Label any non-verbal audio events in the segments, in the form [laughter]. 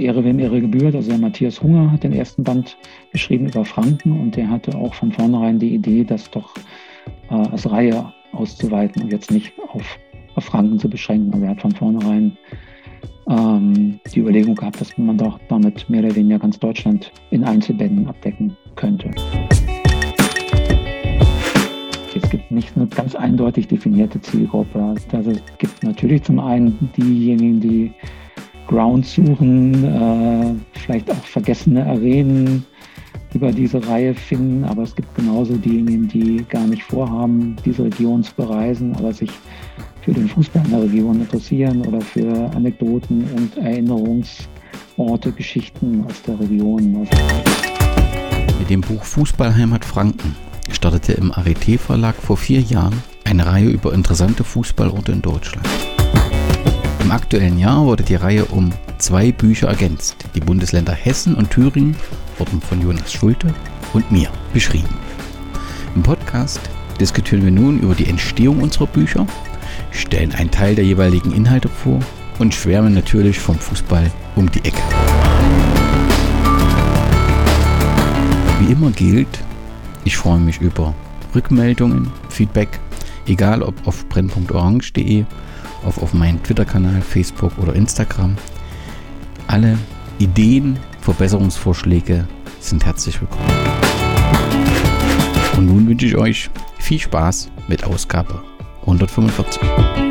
Ehre wem Ehre gebührt. Also der Matthias Hunger hat den ersten Band geschrieben über Franken und der hatte auch von vornherein die Idee, das doch äh, als Reihe auszuweiten und jetzt nicht auf, auf Franken zu beschränken. Also er hat von vornherein ähm, die Überlegung gehabt, dass man doch damit mehr oder weniger ganz Deutschland in Einzelbänden abdecken könnte. Es gibt nicht eine ganz eindeutig definierte Zielgruppe. Also es gibt natürlich zum einen diejenigen, die Ground suchen, äh, vielleicht auch vergessene Arenen über diese Reihe finden, aber es gibt genauso diejenigen, die gar nicht vorhaben, diese Region zu bereisen, aber sich für den Fußball in der Region interessieren oder für Anekdoten und Erinnerungsorte, Geschichten aus der Region. Mit dem Buch Fußballheimat Franken startete im Arete Verlag vor vier Jahren eine Reihe über interessante Fußballorte in Deutschland. Im aktuellen Jahr wurde die Reihe um zwei Bücher ergänzt. Die Bundesländer Hessen und Thüringen wurden von Jonas Schulte und mir beschrieben. Im Podcast diskutieren wir nun über die Entstehung unserer Bücher, stellen einen Teil der jeweiligen Inhalte vor und schwärmen natürlich vom Fußball um die Ecke. Wie immer gilt, ich freue mich über Rückmeldungen, Feedback, egal ob auf brennpunktorange.de, auf, auf meinen Twitter-Kanal, Facebook oder Instagram. Alle Ideen, Verbesserungsvorschläge sind herzlich willkommen. Und nun wünsche ich euch viel Spaß mit Ausgabe 145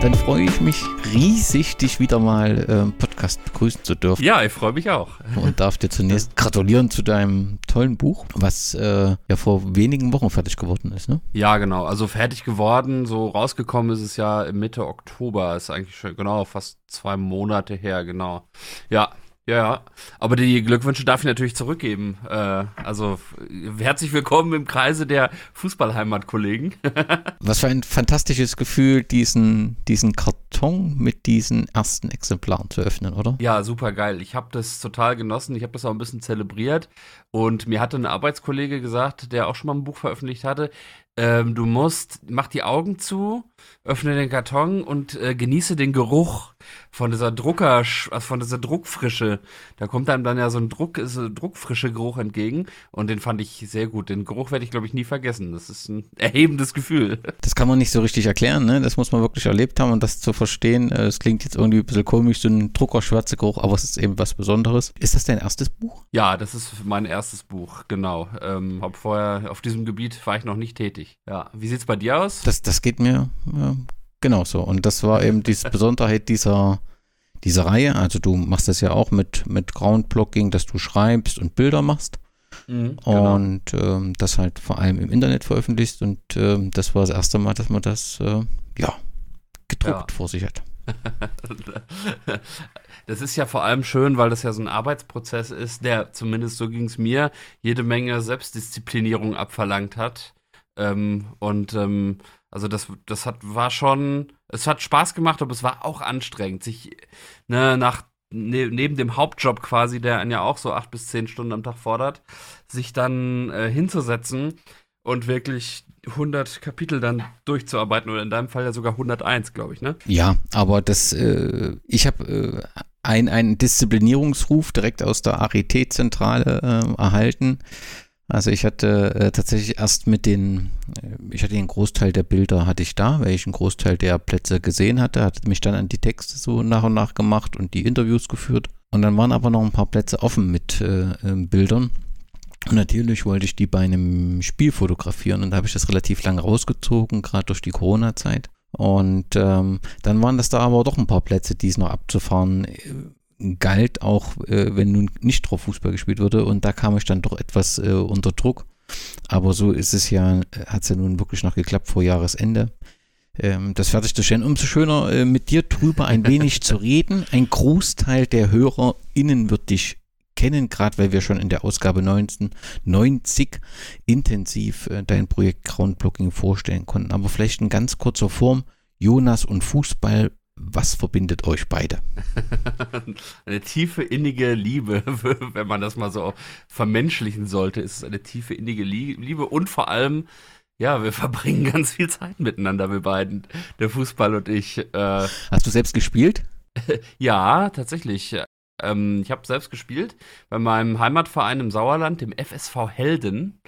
dann freue ich mich riesig, dich wieder mal im Podcast begrüßen zu dürfen. Ja, ich freue mich auch. Und darf dir zunächst gratulieren zu deinem tollen Buch, was äh, ja vor wenigen Wochen fertig geworden ist, ne? Ja, genau. Also fertig geworden, so rausgekommen ist es ja Mitte Oktober. Ist eigentlich schon, genau, fast zwei Monate her, genau. Ja, ja, aber die Glückwünsche darf ich natürlich zurückgeben. Äh, also herzlich willkommen im Kreise der Fußballheimatkollegen. [laughs] Was für ein fantastisches Gefühl, diesen, diesen Karton mit diesen ersten Exemplaren zu öffnen, oder? Ja, super geil. Ich habe das total genossen. Ich habe das auch ein bisschen zelebriert. Und mir hatte ein Arbeitskollege gesagt, der auch schon mal ein Buch veröffentlicht hatte, ähm, du musst, mach die Augen zu, öffne den Karton und äh, genieße den Geruch von dieser Drucker, also von dieser Druckfrische. Da kommt einem dann ja so ein Druck, so druckfrische Geruch entgegen und den fand ich sehr gut. Den Geruch werde ich glaube ich nie vergessen. Das ist ein erhebendes Gefühl. Das kann man nicht so richtig erklären, ne? Das muss man wirklich erlebt haben und das zu verstehen. Es klingt jetzt irgendwie ein bisschen komisch, so ein druckerschwarzer Geruch, aber es ist eben was Besonderes. Ist das dein erstes Buch? Ja, das ist mein erstes Buch, genau. Ähm, hab vorher auf diesem Gebiet war ich noch nicht tätig. Ja, wie sieht's bei dir aus? Das, das geht mir ja, genauso. Und das war eben die [laughs] Besonderheit dieser, dieser Reihe. Also du machst das ja auch mit, mit Groundblocking, dass du schreibst und Bilder machst. Mhm, genau. Und ähm, das halt vor allem im Internet veröffentlicht. Und ähm, das war das erste Mal, dass man das äh, ja gedruckt ja. vor sich hat. [laughs] das ist ja vor allem schön, weil das ja so ein Arbeitsprozess ist, der, zumindest so ging es mir, jede Menge Selbstdisziplinierung abverlangt hat. Ähm, und ähm, also das, das hat, war schon, es hat Spaß gemacht, aber es war auch anstrengend, sich ne, nach ne, neben dem Hauptjob quasi, der einen ja auch so acht bis zehn Stunden am Tag fordert, sich dann äh, hinzusetzen und wirklich 100 Kapitel dann durchzuarbeiten oder in deinem Fall ja sogar 101, glaube ich, ne? Ja, aber das, äh, ich habe äh, ein, einen Disziplinierungsruf direkt aus der ARIT-Zentrale äh, erhalten. Also ich hatte äh, tatsächlich erst mit den, äh, ich hatte den Großteil der Bilder hatte ich da, weil ich einen Großteil der Plätze gesehen hatte, hatte mich dann an die Texte so nach und nach gemacht und die Interviews geführt. Und dann waren aber noch ein paar Plätze offen mit äh, ähm, Bildern. Und natürlich wollte ich die bei einem Spiel fotografieren und da habe ich das relativ lang rausgezogen, gerade durch die Corona-Zeit. Und ähm, dann waren das da aber doch ein paar Plätze, die es noch abzufahren äh, galt, auch äh, wenn nun nicht drauf Fußball gespielt wurde. Und da kam ich dann doch etwas äh, unter Druck. Aber so ist es ja, hat es ja nun wirklich noch geklappt vor Jahresende. Ähm, das fertigzustellen. Umso schöner, äh, mit dir drüber ein wenig [laughs] zu reden. Ein Großteil der HörerInnen wird dich kennen, gerade weil wir schon in der Ausgabe 1990 intensiv äh, dein Projekt Groundblocking vorstellen konnten. Aber vielleicht in ganz kurzer Form, Jonas und Fußball, was verbindet euch beide? [laughs] eine tiefe innige Liebe, [laughs] wenn man das mal so vermenschlichen sollte, ist es eine tiefe innige Liebe und vor allem ja, wir [laughs] verbringen ganz viel Zeit miteinander, wir beiden, der Fußball und ich. Äh, Hast du selbst gespielt? ja, tatsächlich. Ähm, ich habe selbst gespielt bei meinem Heimatverein im Sauerland, dem FSV Helden.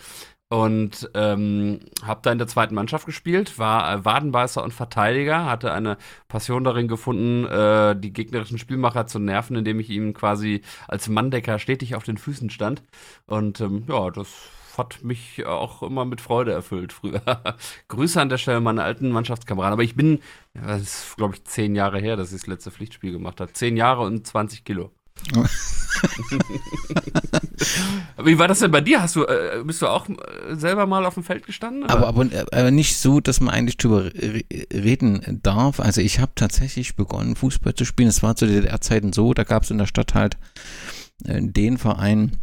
Und ähm, habe da in der zweiten Mannschaft gespielt, war äh, Wadenbeißer und Verteidiger, hatte eine Passion darin gefunden, äh, die gegnerischen Spielmacher zu nerven, indem ich ihm quasi als Manndecker stetig auf den Füßen stand. Und ähm, ja, das hat mich auch immer mit Freude erfüllt früher. [laughs] Grüße an der Stelle meine alten Mannschaftskameraden. Aber ich bin, das ist glaube ich zehn Jahre her, dass ich das letzte Pflichtspiel gemacht habe. Zehn Jahre und 20 Kilo. Wie war das denn bei dir? Hast du, äh, bist du auch äh, selber mal auf dem Feld gestanden? Aber, aber, aber, nicht so, dass man eigentlich drüber reden darf. Also ich habe tatsächlich begonnen, Fußball zu spielen. Es war zu DDR-Zeiten so, da gab es in der Stadt halt äh, den Verein,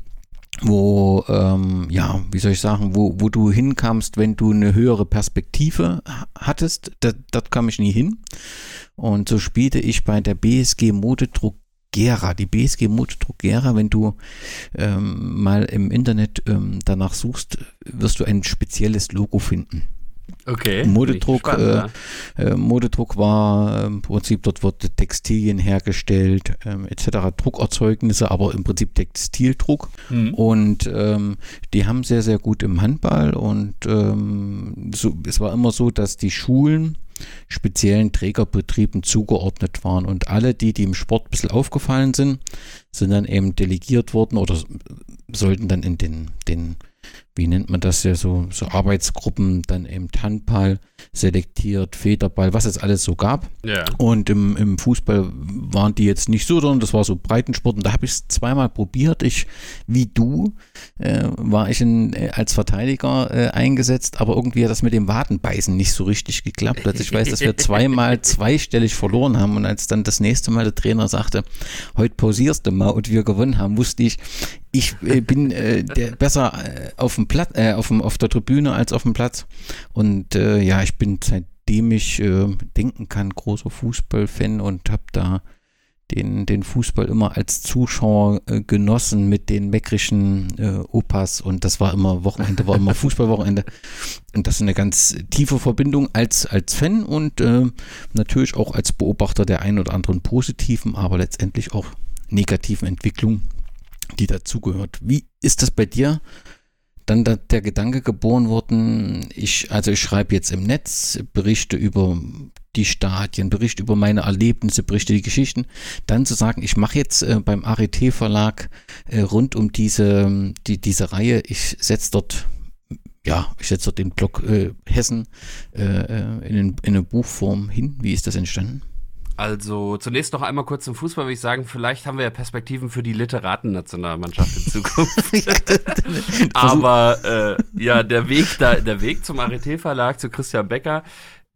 wo, ähm, ja, wie soll ich sagen, wo, wo du hinkamst, wenn du eine höhere Perspektive hattest. Dort kam ich nie hin. Und so spielte ich bei der BSG Modedruck Gera, die BSG Motodruck Gera, wenn du ähm, mal im Internet ähm, danach suchst, wirst du ein spezielles Logo finden. Okay. Modedruck, spannend, äh, äh, Modedruck war ähm, im Prinzip, dort wurde Textilien hergestellt, ähm, etc. Druckerzeugnisse, aber im Prinzip Textildruck. Mhm. Und ähm, die haben sehr, sehr gut im Handball und ähm, so, es war immer so, dass die Schulen speziellen Trägerbetrieben zugeordnet waren. Und alle, die, die im Sport ein bisschen aufgefallen sind, sind dann eben delegiert worden oder sollten dann in den, den wie nennt man das ja, so, so Arbeitsgruppen, dann eben Handball selektiert, Federball, was es alles so gab. Ja. Und im, im Fußball waren die jetzt nicht so, sondern das war so Breitensport. Und da habe ich es zweimal probiert. Ich, wie du, äh, war ich in, äh, als Verteidiger äh, eingesetzt, aber irgendwie hat das mit dem Wadenbeißen nicht so richtig geklappt. Also ich weiß, dass wir [laughs] zweimal zweistellig verloren haben. Und als dann das nächste Mal der Trainer sagte, heute pausierst du mal und wir gewonnen haben, wusste ich, ich äh, bin äh, der, besser äh, auf dem Platz, äh, auf, dem, auf der Tribüne als auf dem Platz. Und äh, ja, ich bin seitdem ich äh, denken kann, großer Fußballfan und habe da den, den Fußball immer als Zuschauer äh, genossen mit den meckrischen äh, Opas und das war immer Wochenende, war immer [laughs] Fußballwochenende und das ist eine ganz tiefe Verbindung als, als Fan und äh, natürlich auch als Beobachter der ein oder anderen positiven, aber letztendlich auch negativen Entwicklung, die dazugehört. Wie ist das bei dir? Dann da, der Gedanke geboren worden, ich, also ich schreibe jetzt im Netz Berichte über die Stadien, Berichte über meine Erlebnisse, Berichte, die Geschichten, dann zu sagen, ich mache jetzt äh, beim ART Verlag äh, rund um diese, die, diese Reihe, ich setze dort ja, ich setze dort den Blog äh, Hessen äh, äh, in, in eine Buchform hin. Wie ist das entstanden? Also zunächst noch einmal kurz zum Fußball, würde ich sagen, vielleicht haben wir ja Perspektiven für die Literaten-Nationalmannschaft in Zukunft. [laughs] Aber äh, ja, der Weg da, der Weg zum Arete Verlag zu Christian Becker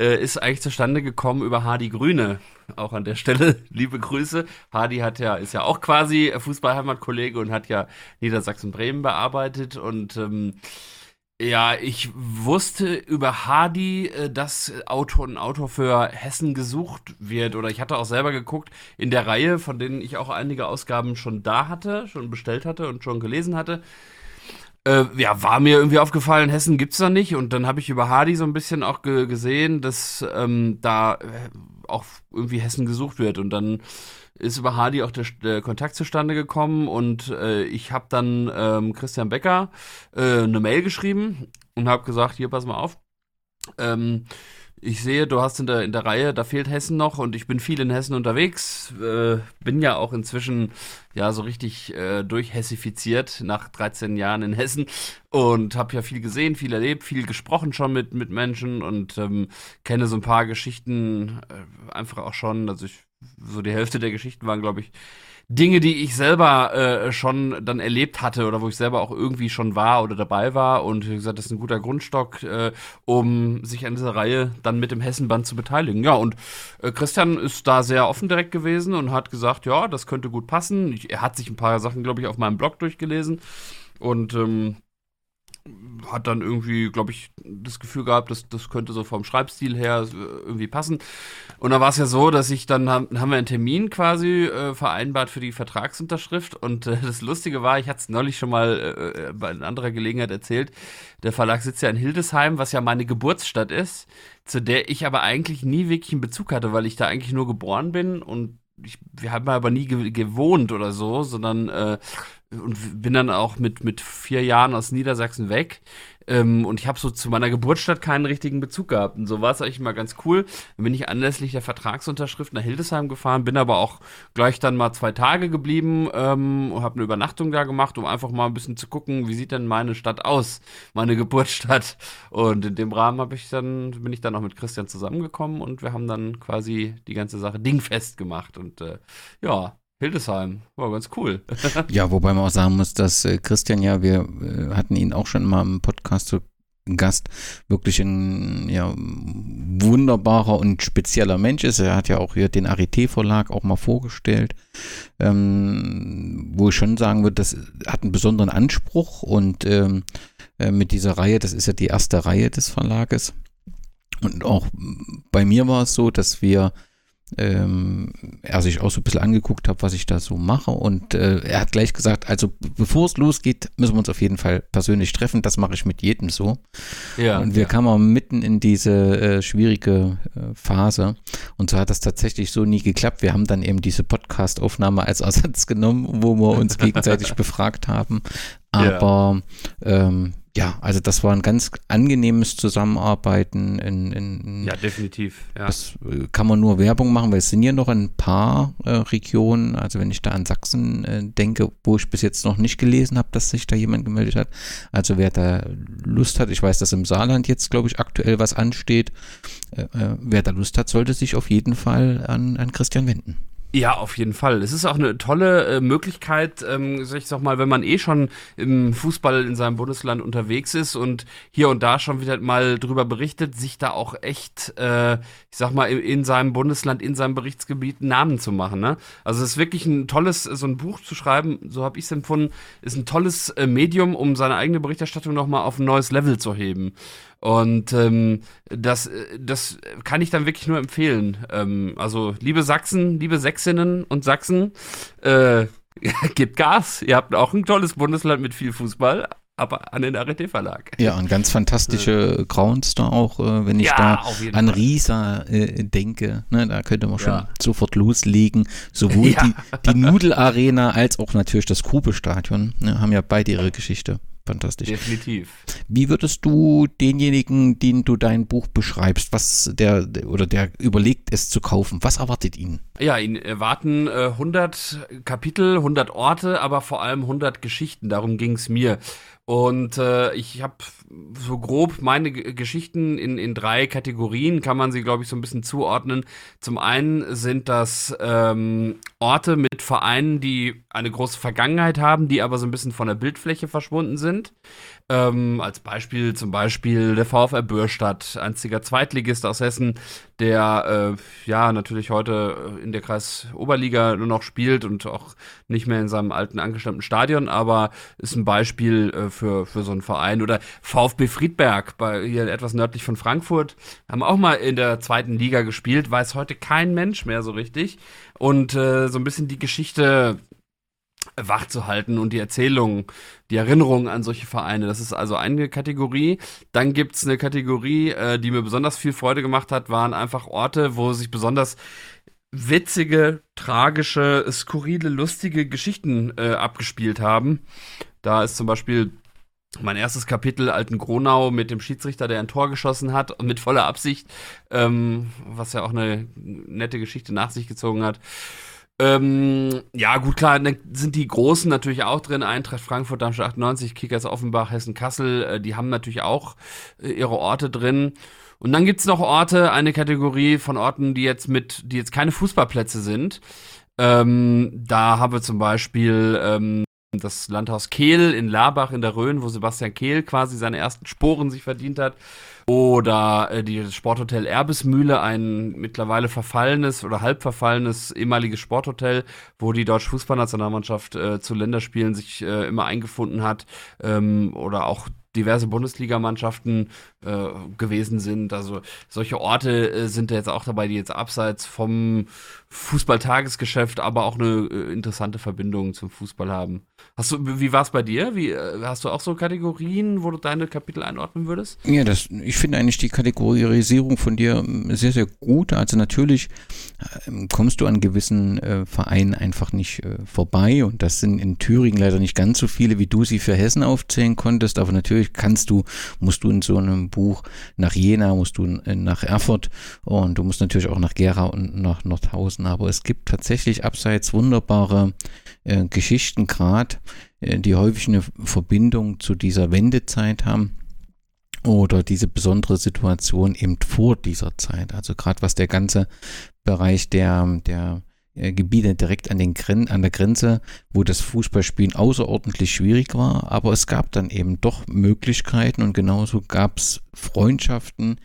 äh, ist eigentlich zustande gekommen über Hardy Grüne. Auch an der Stelle [laughs] liebe Grüße. Hardy hat ja ist ja auch quasi Fußballheimatkollege und hat ja Niedersachsen-Bremen bearbeitet und ähm, ja, ich wusste über Hardy, äh, dass Autor, ein Autor für Hessen gesucht wird. Oder ich hatte auch selber geguckt in der Reihe, von denen ich auch einige Ausgaben schon da hatte, schon bestellt hatte und schon gelesen hatte. Äh, ja, war mir irgendwie aufgefallen, Hessen gibt's da nicht. Und dann habe ich über Hardy so ein bisschen auch ge gesehen, dass ähm, da äh, auch irgendwie Hessen gesucht wird. Und dann ist über Hardy auch der, der Kontakt zustande gekommen und äh, ich habe dann ähm, Christian Becker äh, eine Mail geschrieben und habe gesagt, hier pass mal auf. Ähm, ich sehe, du hast in der, in der Reihe, da fehlt Hessen noch und ich bin viel in Hessen unterwegs. Äh, bin ja auch inzwischen ja so richtig äh, durchhessifiziert nach 13 Jahren in Hessen und habe ja viel gesehen, viel erlebt, viel gesprochen schon mit, mit Menschen und ähm, kenne so ein paar Geschichten äh, einfach auch schon. Also ich so die Hälfte der Geschichten waren, glaube ich, Dinge, die ich selber äh, schon dann erlebt hatte oder wo ich selber auch irgendwie schon war oder dabei war. Und wie gesagt, das ist ein guter Grundstock, äh, um sich an dieser Reihe dann mit dem Hessenband zu beteiligen. Ja, und äh, Christian ist da sehr offen direkt gewesen und hat gesagt, ja, das könnte gut passen. Ich, er hat sich ein paar Sachen, glaube ich, auf meinem Blog durchgelesen. Und ähm, hat dann irgendwie, glaube ich, das Gefühl gehabt, dass das könnte so vom Schreibstil her äh, irgendwie passen. Und da war es ja so, dass ich dann haben, wir einen Termin quasi äh, vereinbart für die Vertragsunterschrift. Und äh, das Lustige war, ich hatte es neulich schon mal äh, äh, bei anderer Gelegenheit erzählt. Der Verlag sitzt ja in Hildesheim, was ja meine Geburtsstadt ist, zu der ich aber eigentlich nie wirklich einen Bezug hatte, weil ich da eigentlich nur geboren bin und ich, wir haben aber nie ge gewohnt oder so, sondern äh, und bin dann auch mit, mit vier Jahren aus Niedersachsen weg. Ähm, und ich habe so zu meiner Geburtsstadt keinen richtigen Bezug gehabt. Und so war es eigentlich mal ganz cool. Dann bin ich anlässlich der Vertragsunterschrift nach Hildesheim gefahren, bin aber auch gleich dann mal zwei Tage geblieben ähm, und habe eine Übernachtung da gemacht, um einfach mal ein bisschen zu gucken, wie sieht denn meine Stadt aus, meine [laughs] Geburtsstadt. Und in dem Rahmen habe ich dann, bin ich dann auch mit Christian zusammengekommen und wir haben dann quasi die ganze Sache dingfest gemacht. Und äh, ja, Hildesheim. War ganz cool. [laughs] ja, wobei man auch sagen muss, dass äh, Christian ja, wir äh, hatten ihn auch schon mal im Podcast zu Gast, wirklich ein ja, wunderbarer und spezieller Mensch ist. Er hat ja auch hier den Arité Verlag auch mal vorgestellt, ähm, wo ich schon sagen würde, das hat einen besonderen Anspruch und ähm, äh, mit dieser Reihe, das ist ja die erste Reihe des Verlages. Und auch bei mir war es so, dass wir ähm, er sich auch so ein bisschen angeguckt hat, was ich da so mache. Und äh, er hat gleich gesagt, also bevor es losgeht, müssen wir uns auf jeden Fall persönlich treffen. Das mache ich mit jedem so. Ja, und wir ja. kamen mitten in diese äh, schwierige äh, Phase. Und so hat das tatsächlich so nie geklappt. Wir haben dann eben diese Podcast-Aufnahme als [laughs] Ersatz genommen, wo wir uns gegenseitig [laughs] befragt haben. Aber ja. ähm, ja, also das war ein ganz angenehmes Zusammenarbeiten. In, in, ja, definitiv. Ja. Das äh, kann man nur Werbung machen, weil es sind ja noch ein paar äh, Regionen, also wenn ich da an Sachsen äh, denke, wo ich bis jetzt noch nicht gelesen habe, dass sich da jemand gemeldet hat. Also wer da Lust hat, ich weiß, dass im Saarland jetzt, glaube ich, aktuell was ansteht. Äh, äh, wer da Lust hat, sollte sich auf jeden Fall an, an Christian wenden. Ja, auf jeden Fall. Es ist auch eine tolle äh, Möglichkeit, ähm, sag ich sag mal, wenn man eh schon im Fußball in seinem Bundesland unterwegs ist und hier und da schon wieder mal drüber berichtet, sich da auch echt, äh, ich sag mal, in, in seinem Bundesland, in seinem Berichtsgebiet einen Namen zu machen. Ne? Also es ist wirklich ein tolles, so ein Buch zu schreiben, so habe ich es empfunden, ist ein tolles äh, Medium, um seine eigene Berichterstattung nochmal auf ein neues Level zu heben. Und ähm, das, das kann ich dann wirklich nur empfehlen. Ähm, also, liebe Sachsen, liebe Sächsinnen und Sachsen, äh, [laughs] gebt Gas. Ihr habt auch ein tolles Bundesland mit viel Fußball, aber an den RT Verlag. Ja, und ganz fantastische äh. Grounds da auch, äh, wenn ich ja, da an Fall. Riesa äh, denke, ne, da könnte man schon ja. sofort loslegen. Sowohl [laughs] ja. die, die Nudelarena als auch natürlich das Grube-Stadion ne, haben ja beide ihre Geschichte. Fantastisch. Definitiv. Wie würdest du denjenigen, den du dein Buch beschreibst, was der oder der überlegt, es zu kaufen, was erwartet ihn? Ja, ihn erwarten äh, 100 Kapitel, 100 Orte, aber vor allem 100 Geschichten. Darum ging es mir. Und äh, ich habe so grob meine G Geschichten in, in drei Kategorien, kann man sie, glaube ich, so ein bisschen zuordnen. Zum einen sind das ähm, Orte mit Vereinen, die eine große Vergangenheit haben, die aber so ein bisschen von der Bildfläche verschwunden sind. Ähm, als Beispiel zum Beispiel der VfR Bürstadt, einziger Zweitligist aus Hessen, der äh, ja natürlich heute in der Kreis Oberliga nur noch spielt und auch nicht mehr in seinem alten angestammten Stadion, aber ist ein Beispiel äh, für, für so einen Verein. Oder VfB Friedberg, bei, hier etwas nördlich von Frankfurt, haben auch mal in der zweiten Liga gespielt, weiß heute kein Mensch mehr so richtig. Und äh, so ein bisschen die Geschichte wach zu halten und die Erzählung, die Erinnerung an solche Vereine. Das ist also eine Kategorie. Dann gibt's eine Kategorie, äh, die mir besonders viel Freude gemacht hat, waren einfach Orte, wo sich besonders witzige, tragische, skurrile, lustige Geschichten äh, abgespielt haben. Da ist zum Beispiel mein erstes Kapitel Alten Gronau mit dem Schiedsrichter, der ein Tor geschossen hat, mit voller Absicht, ähm, was ja auch eine nette Geschichte nach sich gezogen hat. Ähm, ja, gut, klar, dann sind die Großen natürlich auch drin. Eintracht Frankfurt, Darmstadt 98, Kickers Offenbach, Hessen Kassel, äh, die haben natürlich auch äh, ihre Orte drin. Und dann gibt's noch Orte, eine Kategorie von Orten, die jetzt mit, die jetzt keine Fußballplätze sind. Ähm, da haben wir zum Beispiel ähm, das Landhaus Kehl in Labach in der Rhön, wo Sebastian Kehl quasi seine ersten Sporen sich verdient hat. Oder äh, die Sporthotel Erbesmühle, ein mittlerweile verfallenes oder halb verfallenes ehemaliges Sporthotel, wo die deutsche Fußballnationalmannschaft äh, zu Länderspielen sich äh, immer eingefunden hat. Ähm, oder auch diverse Bundesligamannschaften äh, gewesen sind. Also solche Orte äh, sind da jetzt auch dabei, die jetzt abseits vom Fußballtagesgeschäft, aber auch eine äh, interessante Verbindung zum Fußball haben. Hast du, wie war es bei dir? Wie, äh, hast du auch so Kategorien, wo du deine Kapitel einordnen würdest? Ja, das, ich finde eigentlich die Kategorisierung von dir ähm, sehr, sehr gut. Also natürlich ähm, kommst du an gewissen äh, Vereinen einfach nicht äh, vorbei und das sind in Thüringen leider nicht ganz so viele, wie du sie für Hessen aufzählen konntest, aber natürlich kannst du, musst du in so einem Buch nach Jena, musst du äh, nach Erfurt und du musst natürlich auch nach Gera und nach Nordhausen, aber es gibt tatsächlich abseits wunderbare äh, Geschichten gerade, äh, die häufig eine Verbindung zu dieser Wendezeit haben oder diese besondere Situation eben vor dieser Zeit. Also gerade was der ganze Bereich der, der äh, Gebiete direkt an, den Gren an der Grenze, wo das Fußballspielen außerordentlich schwierig war, aber es gab dann eben doch Möglichkeiten und genauso gab es Freundschaften,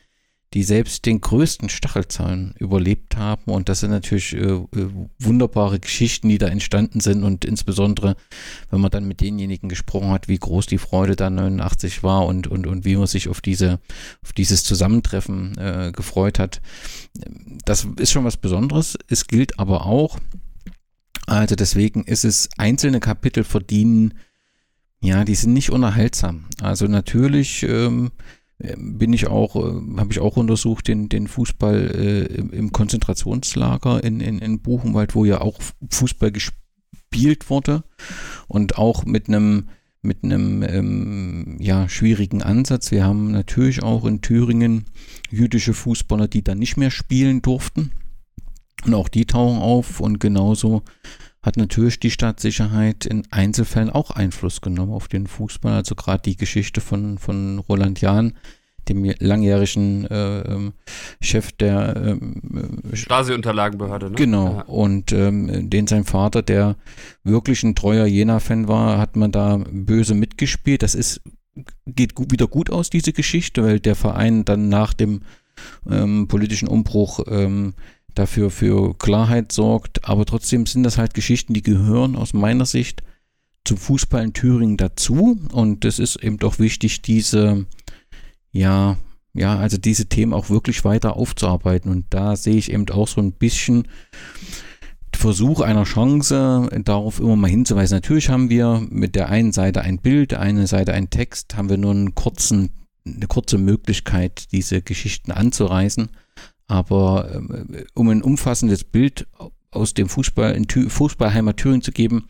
die selbst den größten Stachelzahn überlebt haben. Und das sind natürlich äh, äh, wunderbare Geschichten, die da entstanden sind. Und insbesondere, wenn man dann mit denjenigen gesprochen hat, wie groß die Freude da 89 war und, und, und wie man sich auf diese, auf dieses Zusammentreffen äh, gefreut hat. Das ist schon was Besonderes. Es gilt aber auch, also deswegen ist es, einzelne Kapitel verdienen, ja, die sind nicht unerhaltsam. Also natürlich, ähm, bin ich auch, äh, habe ich auch untersucht, den, den Fußball äh, im Konzentrationslager in, in, in Buchenwald, wo ja auch Fußball gespielt wurde und auch mit einem mit einem ähm, ja, schwierigen Ansatz. Wir haben natürlich auch in Thüringen jüdische Fußballer, die dann nicht mehr spielen durften. Und auch die tauchen auf und genauso hat natürlich die Stadtsicherheit in Einzelfällen auch Einfluss genommen auf den Fußball. Also gerade die Geschichte von, von Roland Jahn, dem langjährigen äh, ähm, Chef der ähm, äh, Stasi-Unterlagenbehörde. Ne? Genau. Ja. Und ähm, den sein Vater, der wirklich ein treuer Jena-Fan war, hat man da böse mitgespielt. Das ist geht gut, wieder gut aus, diese Geschichte, weil der Verein dann nach dem ähm, politischen Umbruch ähm, dafür für Klarheit sorgt. Aber trotzdem sind das halt Geschichten, die gehören aus meiner Sicht zum Fußball in Thüringen dazu. Und es ist eben doch wichtig, diese, ja, ja, also diese Themen auch wirklich weiter aufzuarbeiten. Und da sehe ich eben auch so ein bisschen Versuch einer Chance, darauf immer mal hinzuweisen. Natürlich haben wir mit der einen Seite ein Bild, der einen Seite ein Text, haben wir nur einen kurzen, eine kurze Möglichkeit, diese Geschichten anzureißen. Aber äh, um ein umfassendes Bild aus dem Fußball in Thü Fußballheimat Thüringen zu geben,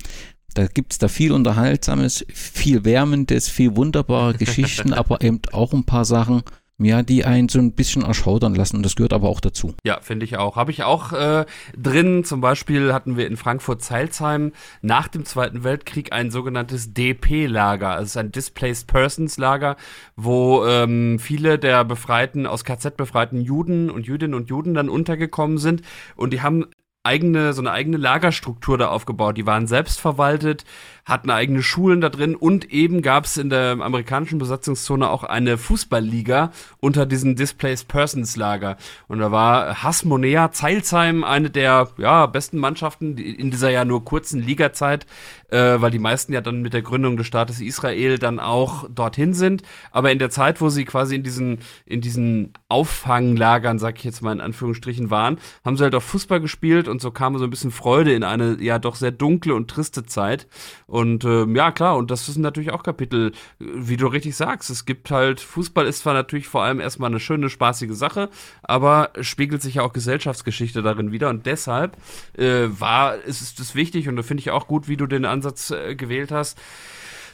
da gibt es da viel Unterhaltsames, viel Wärmendes, viel wunderbare [laughs] Geschichten, aber eben auch ein paar Sachen, ja, die einen so ein bisschen erschaudern lassen. Das gehört aber auch dazu. Ja, finde ich auch. Habe ich auch äh, drin. Zum Beispiel hatten wir in Frankfurt-Zeilsheim nach dem Zweiten Weltkrieg ein sogenanntes DP-Lager. Also es ist ein Displaced Persons-Lager, wo ähm, viele der befreiten, aus KZ befreiten Juden und Jüdinnen und Juden dann untergekommen sind. Und die haben eigene, so eine eigene Lagerstruktur da aufgebaut. Die waren selbstverwaltet, hatten eigene Schulen da drin und eben gab es in der amerikanischen Besatzungszone auch eine Fußballliga unter diesen Displaced Persons Lager. Und da war Hasmonea Zeilsheim eine der ja, besten Mannschaften in dieser ja nur kurzen Ligazeit, äh, weil die meisten ja dann mit der Gründung des Staates Israel dann auch dorthin sind. Aber in der Zeit, wo sie quasi in diesen, in diesen Auffanglagern, sag ich jetzt mal in Anführungsstrichen, waren, haben sie halt auch Fußball gespielt und so kam so ein bisschen Freude in eine ja doch sehr dunkle und triste Zeit. Ähm, ja, klar, und das ist natürlich auch Kapitel, wie du richtig sagst. Es gibt halt, Fußball ist zwar natürlich vor allem erstmal eine schöne, spaßige Sache, aber spiegelt sich ja auch Gesellschaftsgeschichte darin wieder. Und deshalb äh, war, ist es wichtig und da finde ich auch gut, wie du den Ansatz äh, gewählt hast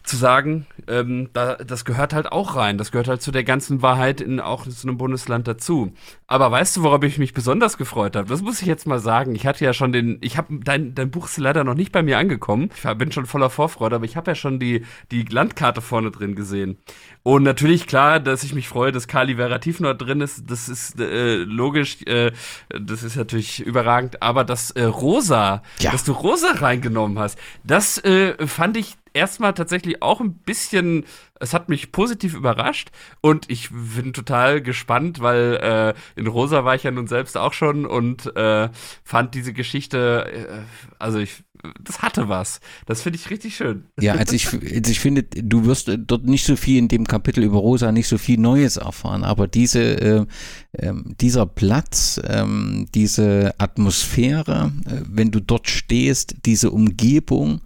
zu sagen, ähm, da, das gehört halt auch rein. Das gehört halt zu der ganzen Wahrheit in auch zu einem Bundesland dazu. Aber weißt du, worauf ich mich besonders gefreut habe? Das muss ich jetzt mal sagen. Ich hatte ja schon den, ich habe dein, dein Buch ist leider noch nicht bei mir angekommen. Ich bin schon voller Vorfreude, aber ich habe ja schon die die Landkarte vorne drin gesehen. Und natürlich klar, dass ich mich freue, dass Kali Verrativ noch drin ist. Das ist äh, logisch. Äh, das ist natürlich überragend. Aber das äh, Rosa, ja. dass du Rosa reingenommen hast, das äh, fand ich erstmal tatsächlich auch ein bisschen, es hat mich positiv überrascht und ich bin total gespannt, weil äh, in Rosa war ich ja nun selbst auch schon und äh, fand diese Geschichte, äh, also ich das hatte was. Das finde ich richtig schön. Ja, also ich, also ich finde, du wirst dort nicht so viel in dem Kapitel über Rosa, nicht so viel Neues erfahren, aber diese, äh, äh, dieser Platz, äh, diese Atmosphäre, äh, wenn du dort stehst, diese Umgebung,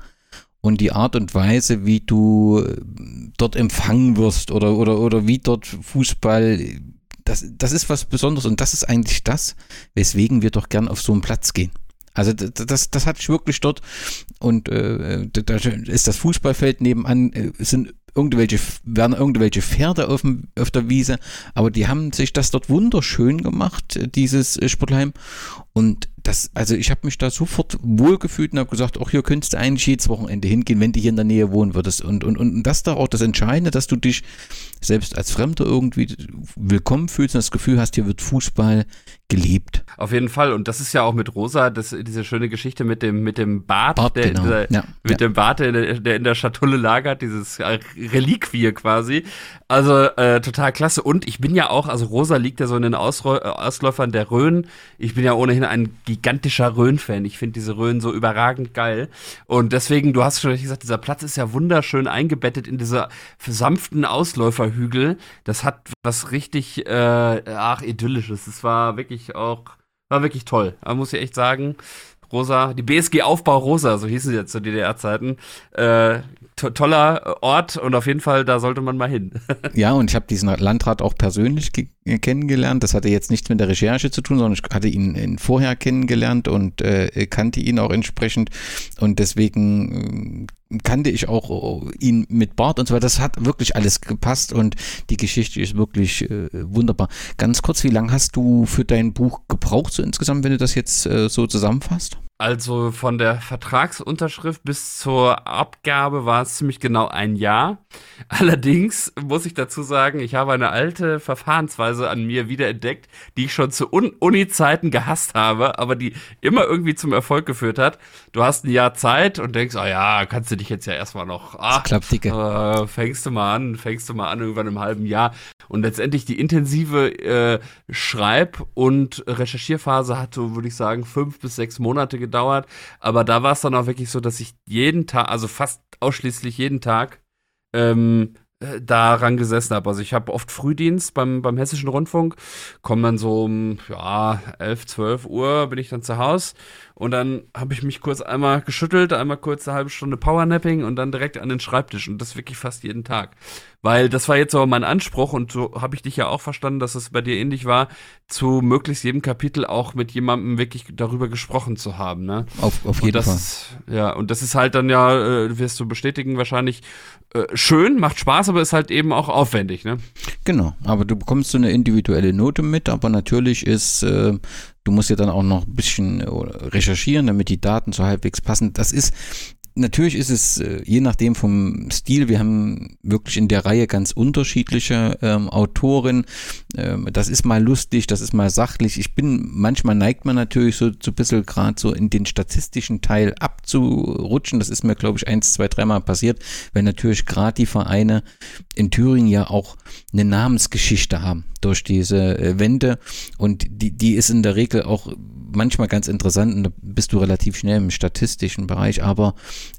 und die Art und Weise, wie du äh, dort empfangen wirst oder, oder, oder wie dort Fußball, das, das ist was Besonderes und das ist eigentlich das, weswegen wir doch gern auf so einen Platz gehen. Also das, das, das hatte ich wirklich dort und äh, da ist das Fußballfeld nebenan, äh, sind irgendwelche, werden irgendwelche Pferde auf, dem, auf der Wiese, aber die haben sich das dort wunderschön gemacht, äh, dieses äh, Sportheim. Und das, also ich habe mich da sofort wohlgefühlt und habe gesagt, auch hier könntest du eigentlich jedes Wochenende hingehen, wenn du hier in der Nähe wohnen würdest. Und, und, und das da auch das Entscheidende, dass du dich selbst als Fremder irgendwie willkommen fühlst und das Gefühl hast, hier wird Fußball gelebt. Auf jeden Fall. Und das ist ja auch mit Rosa, das, diese schöne Geschichte mit dem, mit dem Bart, Bart der, genau. dieser, ja, mit ja. dem Bart, der, der in der Schatulle lagert, dieses Reliquie quasi. Also äh, total klasse. Und ich bin ja auch, also Rosa liegt ja so in den Ausrä äh, Ausläufern der Rhön. Ich bin ja ohnehin ein gigantischer Rhön-Fan. Ich finde diese Rhön so überragend geil. Und deswegen, du hast schon gesagt, dieser Platz ist ja wunderschön eingebettet in diese sanften Ausläuferhügel. Das hat was richtig, äh, ach, idyllisches. Es war wirklich auch, war wirklich toll. Da muss ich echt sagen. Rosa, die BSG Aufbau Rosa, so hießen sie jetzt zu DDR-Zeiten. Äh, to toller Ort und auf jeden Fall, da sollte man mal hin. [laughs] ja, und ich habe diesen Landrat auch persönlich kennengelernt. Das hatte jetzt nichts mit der Recherche zu tun, sondern ich hatte ihn vorher kennengelernt und äh, kannte ihn auch entsprechend. Und deswegen äh, kannte ich auch äh, ihn mit Bart und so weiter. Das hat wirklich alles gepasst und die Geschichte ist wirklich äh, wunderbar. Ganz kurz, wie lange hast du für dein Buch gebraucht so insgesamt, wenn du das jetzt äh, so zusammenfasst? Also von der Vertragsunterschrift bis zur Abgabe war es ziemlich genau ein Jahr. [laughs] Allerdings muss ich dazu sagen, ich habe eine alte Verfahrensweise an mir wiederentdeckt, die ich schon zu Uni-Zeiten gehasst habe, aber die immer irgendwie zum Erfolg geführt hat. Du hast ein Jahr Zeit und denkst, oh ja, kannst du dich jetzt ja erstmal noch, ach, klappt dicke. Äh, fängst du mal an, fängst du mal an irgendwann im halben Jahr. Und letztendlich die intensive äh, Schreib- und Recherchierphase hatte, würde ich sagen, fünf bis sechs Monate gedauert. Aber da war es dann auch wirklich so, dass ich jeden Tag, also fast ausschließlich jeden Tag, ähm, äh, daran gesessen habe. Also ich habe oft Frühdienst beim, beim Hessischen Rundfunk, komme dann so um ja, 11, 12 Uhr bin ich dann zu Hause und dann habe ich mich kurz einmal geschüttelt, einmal kurz eine halbe Stunde Powernapping und dann direkt an den Schreibtisch und das wirklich fast jeden Tag. Weil das war jetzt aber mein Anspruch und so habe ich dich ja auch verstanden, dass es bei dir ähnlich war, zu möglichst jedem Kapitel auch mit jemandem wirklich darüber gesprochen zu haben. Ne? Auf, auf jeden Fall. Ist, ja, und das ist halt dann ja, äh, wirst du bestätigen, wahrscheinlich äh, schön, macht Spaß, aber ist halt eben auch aufwendig. Ne? Genau, aber du bekommst so eine individuelle Note mit, aber natürlich ist äh, Du musst ja dann auch noch ein bisschen äh, recherchieren, damit die Daten so halbwegs passen. Das ist natürlich ist es äh, je nachdem vom Stil, wir haben wirklich in der Reihe ganz unterschiedliche ähm, Autoren. Ähm, das ist mal lustig, das ist mal sachlich. Ich bin, manchmal neigt man natürlich so, so ein bisschen gerade so in den statistischen Teil abzurutschen. Das ist mir, glaube ich, eins, zwei, dreimal passiert, weil natürlich gerade die Vereine in Thüringen ja auch eine Namensgeschichte haben durch diese äh, Wände und die, die ist in der Regel auch manchmal ganz interessant und da bist du relativ schnell im statistischen Bereich, aber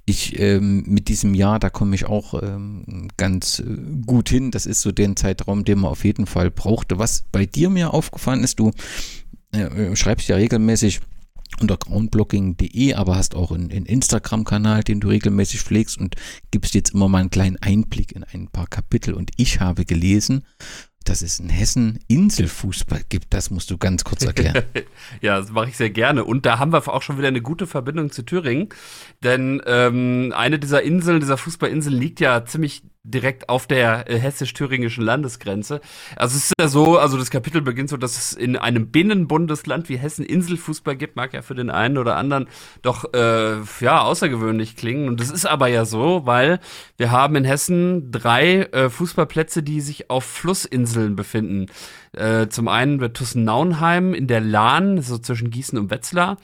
ich ähm, mit diesem Jahr, da komme ich auch ähm, ganz äh, gut hin. Das ist so den Zeitraum, den man auf jeden Fall brauchte. Was bei dir mir aufgefallen ist, du äh, schreibst ja regelmäßig unter groundblocking.de, aber hast auch einen, einen Instagram-Kanal, den du regelmäßig pflegst und gibst jetzt immer mal einen kleinen Einblick in ein paar Kapitel. Und ich habe gelesen, dass es in Hessen Inselfußball gibt. Das musst du ganz kurz erklären. [laughs] ja, das mache ich sehr gerne. Und da haben wir auch schon wieder eine gute Verbindung zu Thüringen. Denn ähm, eine dieser Inseln, dieser Fußballinseln liegt ja ziemlich direkt auf der äh, hessisch-thüringischen Landesgrenze. Also es ist ja so, also das Kapitel beginnt so, dass es in einem Binnenbundesland wie Hessen Inselfußball gibt, mag ja für den einen oder anderen doch äh, ja außergewöhnlich klingen. Und das ist aber ja so, weil wir haben in Hessen drei äh, Fußballplätze, die sich auf Flussinseln befinden. Äh, zum einen wird Tussen-Nauenheim in der Lahn, so zwischen Gießen und Wetzlar.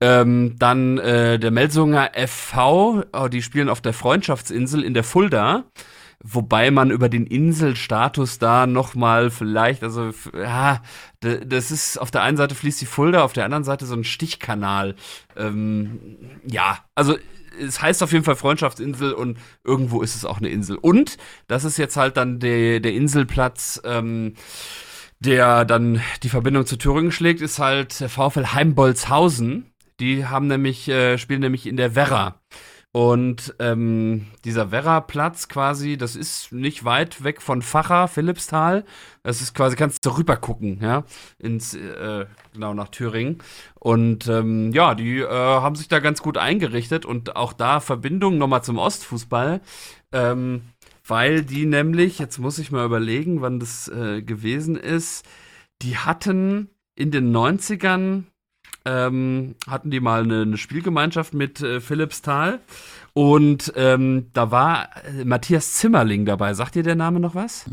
Ähm, dann äh, der Melsunger FV, oh, die spielen auf der Freundschaftsinsel in der Fulda. Wobei man über den Inselstatus da nochmal vielleicht, also ja, das ist auf der einen Seite fließt die Fulda, auf der anderen Seite so ein Stichkanal. Ähm, ja, also es heißt auf jeden Fall Freundschaftsinsel und irgendwo ist es auch eine Insel. Und das ist jetzt halt dann der, der Inselplatz, ähm, der dann die Verbindung zu Thüringen schlägt, ist halt VfL Heimbolzhausen. Die haben nämlich, äh, spielen nämlich in der Werra. Und ähm, dieser Werra-Platz quasi, das ist nicht weit weg von Facher, Philippsthal. Das ist quasi, kannst du rüber gucken, ja, ins, äh, genau nach Thüringen. Und ähm, ja, die äh, haben sich da ganz gut eingerichtet und auch da Verbindung nochmal zum Ostfußball. Ähm, weil die nämlich, jetzt muss ich mal überlegen, wann das äh, gewesen ist, die hatten in den 90ern ähm, hatten die mal eine, eine Spielgemeinschaft mit äh, Philippsthal. Und ähm, da war äh, Matthias Zimmerling dabei. Sagt dir der Name noch was?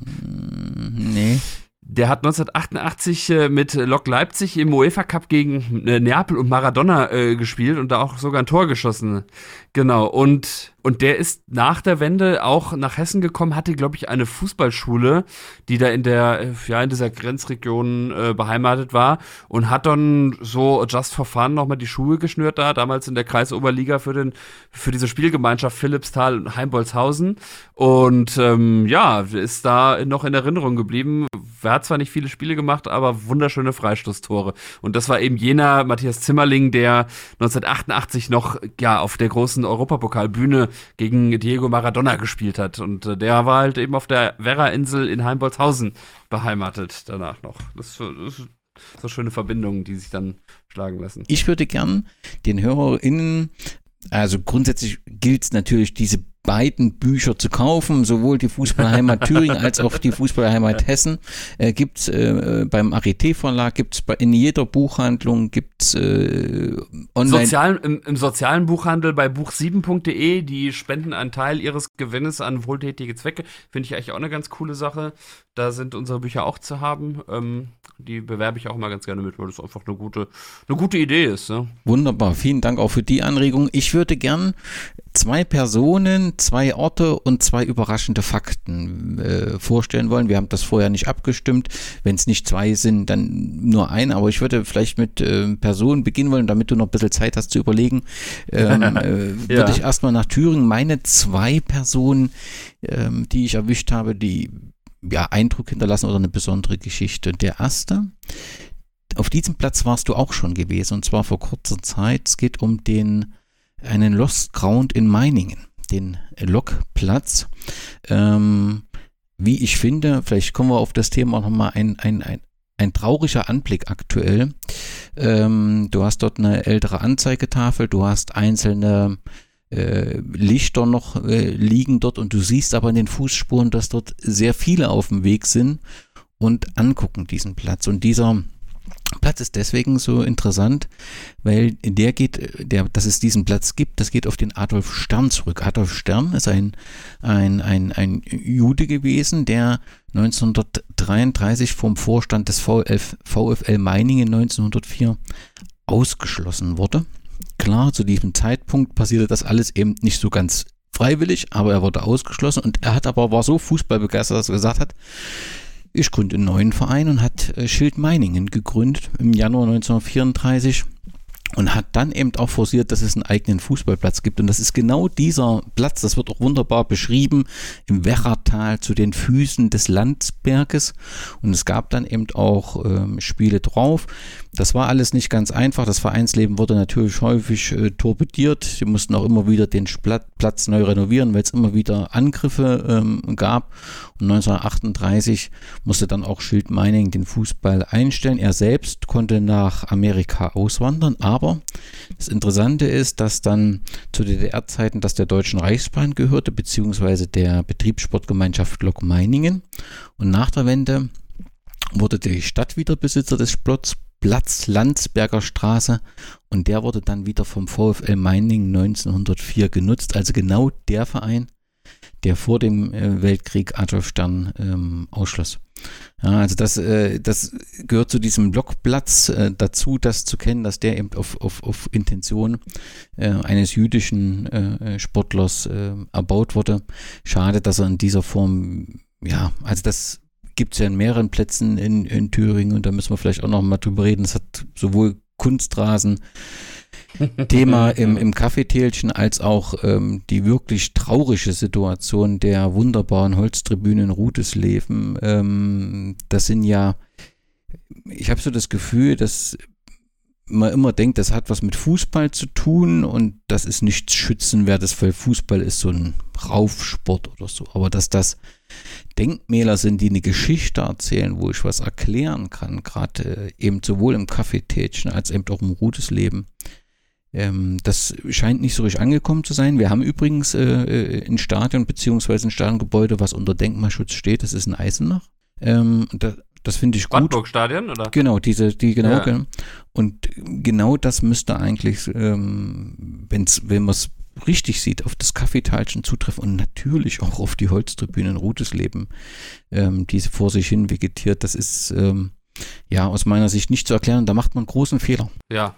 Nee. Der hat 1988 äh, mit Lok Leipzig im UEFA Cup gegen äh, Neapel und Maradona äh, gespielt und da auch sogar ein Tor geschossen. Genau. Und und der ist nach der Wende auch nach Hessen gekommen, hatte, glaube ich, eine Fußballschule, die da in der, ja, in dieser Grenzregion äh, beheimatet war und hat dann so just for fun nochmal die Schuhe geschnürt da, damals in der Kreisoberliga für den, für diese Spielgemeinschaft Philippsthal und Heimbolzhausen. Und ähm, ja, ist da noch in Erinnerung geblieben. Er hat zwar nicht viele Spiele gemacht, aber wunderschöne Freistoßtore. Und das war eben jener Matthias Zimmerling, der 1988 noch ja auf der großen Europapokalbühne gegen Diego Maradona gespielt hat. Und äh, der war halt eben auf der Werra-Insel in Heimbolzhausen beheimatet danach noch. Das, das so schöne Verbindungen, die sich dann schlagen lassen. Ich würde gern den HörerInnen also grundsätzlich gilt es natürlich, diese beiden Bücher zu kaufen, sowohl die Fußballheimat [laughs] Thüringen als auch die Fußballheimat Hessen. Äh, gibt's äh, beim Arete Verlag, gibt's bei, in jeder Buchhandlung, gibt's äh, online. Sozial, im, Im sozialen Buchhandel bei buch7.de, die spenden einen Teil ihres Gewinnes an wohltätige Zwecke. Finde ich eigentlich auch eine ganz coole Sache. Da sind unsere Bücher auch zu haben. Ähm, die bewerbe ich auch mal ganz gerne mit, weil das einfach eine gute, eine gute Idee ist. Ne? Wunderbar, vielen Dank auch für die Anregung. Ich würde gern zwei Personen, zwei Orte und zwei überraschende Fakten äh, vorstellen wollen. Wir haben das vorher nicht abgestimmt. Wenn es nicht zwei sind, dann nur ein. Aber ich würde vielleicht mit äh, Personen beginnen wollen, damit du noch ein bisschen Zeit hast zu überlegen. Ähm, [laughs] äh, ja. Würde ich erstmal nach Thüringen meine zwei Personen, ähm, die ich erwischt habe, die ja, Eindruck hinterlassen oder eine besondere Geschichte. Der erste, auf diesem Platz warst du auch schon gewesen und zwar vor kurzer Zeit. Es geht um den einen Lost Ground in Meiningen, den Lokplatz. Ähm, wie ich finde, vielleicht kommen wir auf das Thema nochmal ein, ein, ein, ein trauriger Anblick aktuell. Ähm, du hast dort eine ältere Anzeigetafel, du hast einzelne Lichter noch äh, liegen dort und du siehst aber in den Fußspuren, dass dort sehr viele auf dem Weg sind und angucken diesen Platz. Und dieser Platz ist deswegen so interessant, weil der geht, der, dass es diesen Platz gibt, das geht auf den Adolf Stern zurück. Adolf Stern ist ein, ein, ein, ein Jude gewesen, der 1933 vom Vorstand des VfL, VfL Meiningen 1904 ausgeschlossen wurde. Klar, zu diesem Zeitpunkt passierte das alles eben nicht so ganz freiwillig, aber er wurde ausgeschlossen und er hat aber war so fußballbegeistert, dass er gesagt hat, ich gründe einen neuen Verein und hat äh, Schild Meiningen gegründet im Januar 1934 und hat dann eben auch forciert, dass es einen eigenen Fußballplatz gibt. Und das ist genau dieser Platz, das wird auch wunderbar beschrieben, im Werratal zu den Füßen des Landsberges. Und es gab dann eben auch ähm, Spiele drauf. Das war alles nicht ganz einfach. Das Vereinsleben wurde natürlich häufig äh, torpediert. Sie mussten auch immer wieder den Platz neu renovieren, weil es immer wieder Angriffe ähm, gab. Und 1938 musste dann auch Schild Meining den Fußball einstellen. Er selbst konnte nach Amerika auswandern. Aber das Interessante ist, dass dann zu DDR-Zeiten das der Deutschen Reichsbahn gehörte, beziehungsweise der Betriebssportgemeinschaft Lok Meiningen. Und nach der Wende wurde die Stadt wieder Besitzer des Plots, Platz Landsberger Straße und der wurde dann wieder vom VfL Meiningen 1904 genutzt. Also genau der Verein, der vor dem äh, Weltkrieg Adolf Stern ähm, ausschloss. Ja, also das, äh, das gehört zu diesem Blockplatz äh, dazu, das zu kennen, dass der eben auf, auf, auf Intention äh, eines jüdischen äh, Sportlers äh, erbaut wurde. Schade, dass er in dieser Form, ja, also das gibt es ja in mehreren Plätzen in, in Thüringen und da müssen wir vielleicht auch noch mal drüber reden. Es hat sowohl Kunstrasen, Thema [laughs] im, im Kaffeetälchen als auch ähm, die wirklich traurige Situation der wunderbaren Holztribüne in Rudesleben. Ähm, das sind ja, ich habe so das Gefühl, dass man immer denkt, das hat was mit Fußball zu tun und das ist nichts Schützenwertes, weil Fußball ist so ein Raufsport oder so. Aber dass das Denkmäler sind, die eine Geschichte erzählen, wo ich was erklären kann, gerade äh, eben sowohl im Kaffeetätchen als eben auch im Rudesleben, ähm, das scheint nicht so richtig angekommen zu sein. Wir haben übrigens äh, äh ein Stadion beziehungsweise ein Stadiongebäude, was unter Denkmalschutz steht. Das ist in Eisenach. Ähm, da, das finde ich gut. Brandenburg-Stadion, oder? Genau, diese, die genau. Ja. Genau. Und genau das müsste eigentlich, ähm, wenn's, wenn man es richtig sieht, auf das Kaffeetalchen zutreffen und natürlich auch auf die Holztribüne in Rutesleben, ähm, die vor sich hin vegetiert. Das ist ähm, ja aus meiner Sicht nicht zu erklären. Da macht man großen Fehler. Ja,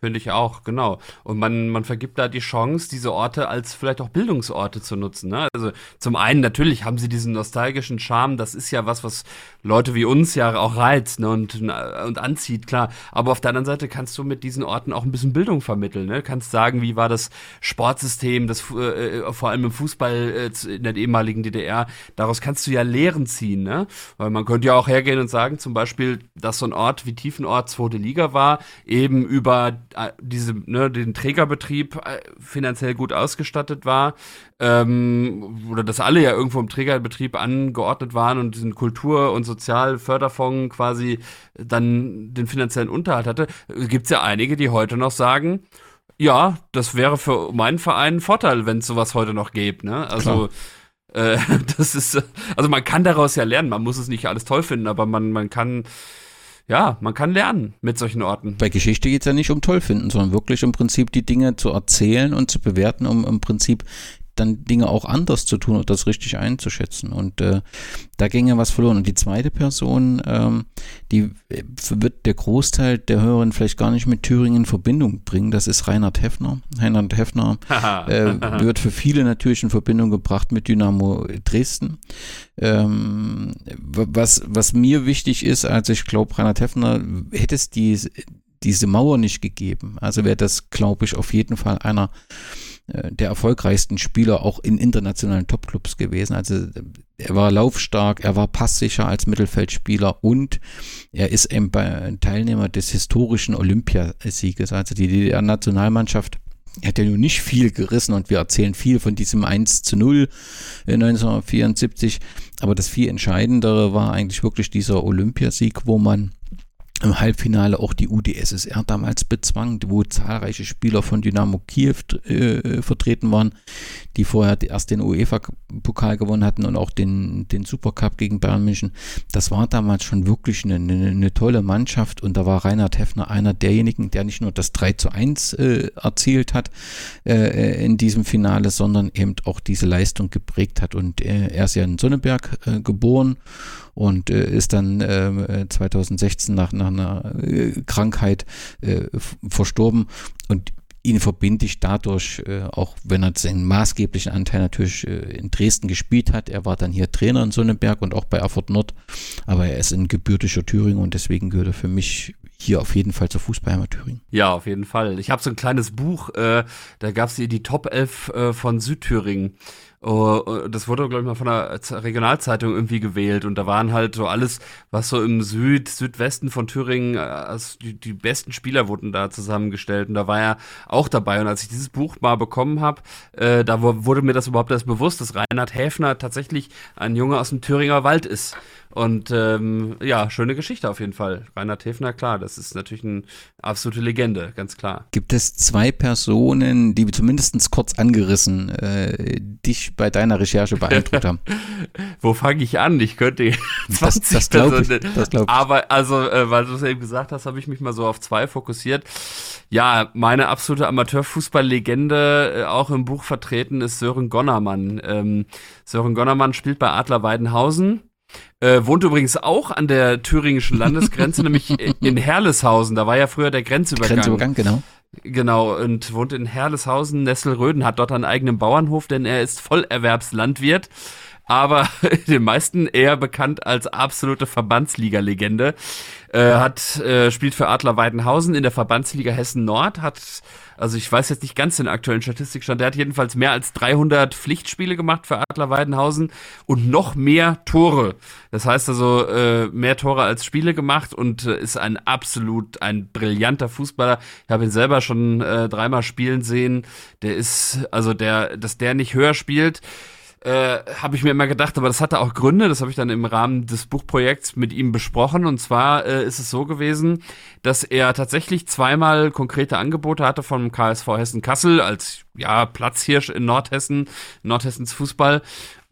Finde ich auch, genau. Und man, man vergibt da die Chance, diese Orte als vielleicht auch Bildungsorte zu nutzen. Ne? Also zum einen natürlich haben sie diesen nostalgischen Charme, das ist ja was, was Leute wie uns ja auch reizt ne? und, und anzieht, klar. Aber auf der anderen Seite kannst du mit diesen Orten auch ein bisschen Bildung vermitteln. Ne? Kannst sagen, wie war das Sportsystem, das äh, äh vor allem im Fußball äh, in der ehemaligen DDR, daraus kannst du ja Lehren ziehen. Ne? Weil man könnte ja auch hergehen und sagen, zum Beispiel, dass so ein Ort wie Tiefenort zweite Liga war, eben über äh, diese, ne, den Trägerbetrieb äh, finanziell gut ausgestattet war, ähm, oder dass alle ja irgendwo im Trägerbetrieb angeordnet waren und diesen Kultur- und Sozialförderfonds quasi dann den finanziellen Unterhalt hatte, gibt es ja einige, die heute noch sagen, ja, das wäre für meinen Verein ein Vorteil, wenn es sowas heute noch gäbe. Ne? Also äh, [laughs] das ist, also man kann daraus ja lernen, man muss es nicht alles toll finden, aber man, man kann ja, man kann lernen mit solchen Orten. Bei Geschichte geht es ja nicht um toll finden, sondern wirklich im Prinzip die Dinge zu erzählen und zu bewerten, um im Prinzip dann Dinge auch anders zu tun und das richtig einzuschätzen. Und äh, da ginge was verloren. Und die zweite Person, ähm, die äh, wird der Großteil der Hörerin vielleicht gar nicht mit Thüringen in Verbindung bringen. Das ist Reinhard Heffner. Reinhard Heffner [laughs] äh, wird für viele natürlich in Verbindung gebracht mit Dynamo Dresden. Ähm, was, was mir wichtig ist, also ich glaube, Reinhard Heffner hätte es die, diese Mauer nicht gegeben. Also wäre das, glaube ich, auf jeden Fall einer der erfolgreichsten Spieler auch in internationalen Topclubs gewesen. Also er war laufstark, er war passsicher als Mittelfeldspieler und er ist eben Teilnehmer des historischen Olympiasieges. Also die DDR-Nationalmannschaft hat ja nun nicht viel gerissen und wir erzählen viel von diesem 1 zu 0 1974. Aber das viel Entscheidendere war eigentlich wirklich dieser Olympiasieg, wo man im Halbfinale auch die UdSSR damals bezwang, wo zahlreiche Spieler von Dynamo Kiew äh, vertreten waren, die vorher erst den UEFA-Pokal gewonnen hatten und auch den, den Supercup gegen Bayern München. Das war damals schon wirklich eine, eine, eine tolle Mannschaft und da war Reinhard Heffner einer derjenigen, der nicht nur das 3 zu 1 äh, erzielt hat äh, in diesem Finale, sondern eben auch diese Leistung geprägt hat. Und äh, er ist ja in Sonneberg äh, geboren und äh, ist dann äh, 2016 nach, nach einer äh, Krankheit äh, verstorben. Und ihn verbinde ich dadurch, äh, auch wenn er seinen maßgeblichen Anteil natürlich in Dresden gespielt hat. Er war dann hier Trainer in Sonneberg und auch bei Erfurt Nord, aber er ist ein gebürtiger Thüringer und deswegen gehört er für mich hier auf jeden Fall zur Fußballheimat Thüringen. Ja, auf jeden Fall. Ich habe so ein kleines Buch, äh, da gab es die Top 11 äh, von Südthüringen. Oh, das wurde, glaube ich, mal von einer Regionalzeitung irgendwie gewählt. Und da waren halt so alles, was so im Süd, Südwesten von Thüringen, also die, die, besten Spieler wurden da zusammengestellt. Und da war er auch dabei. Und als ich dieses Buch mal bekommen habe, äh, da wurde mir das überhaupt erst bewusst, dass Reinhard Häfner tatsächlich ein Junge aus dem Thüringer Wald ist. Und ähm, ja, schöne Geschichte auf jeden Fall. Reinhard Häfner, klar, das ist natürlich eine absolute Legende, ganz klar. Gibt es zwei Personen, die zumindest kurz angerissen äh, dich bei deiner Recherche beeindruckt haben? [laughs] Wo fange ich an? Ich könnte 20 das, das glaube ich, das glaub ich. Aber also, äh, weil du es eben gesagt hast, habe ich mich mal so auf zwei fokussiert. Ja, meine absolute Amateurfußball-Legende, äh, auch im Buch vertreten, ist Sören Gonnermann. Ähm, Sören Gonnermann spielt bei Adler Weidenhausen Äh, wohnt übrigens auch an der thüringischen Landesgrenze, [laughs] nämlich in Herleshausen. Da war ja früher der Grenzübergang. Grenzübergang, genau. Genau, und wohnt in Herleshausen, Nesselröden, hat dort einen eigenen Bauernhof, denn er ist Vollerwerbslandwirt aber [laughs] den meisten eher bekannt als absolute Verbandsliga-Legende. Äh, hat äh, spielt für Adler Weidenhausen in der Verbandsliga Hessen Nord, hat also ich weiß jetzt nicht ganz den aktuellen Statistikstand, der hat jedenfalls mehr als 300 Pflichtspiele gemacht für Adler Weidenhausen und noch mehr Tore. Das heißt also äh, mehr Tore als Spiele gemacht und äh, ist ein absolut ein brillanter Fußballer. Ich habe ihn selber schon äh, dreimal spielen sehen. Der ist also der, dass der nicht höher spielt äh, habe ich mir immer gedacht, aber das hatte auch Gründe, das habe ich dann im Rahmen des Buchprojekts mit ihm besprochen. Und zwar äh, ist es so gewesen, dass er tatsächlich zweimal konkrete Angebote hatte vom KSV Hessen Kassel als ja, Platzhirsch in Nordhessen, Nordhessens Fußball.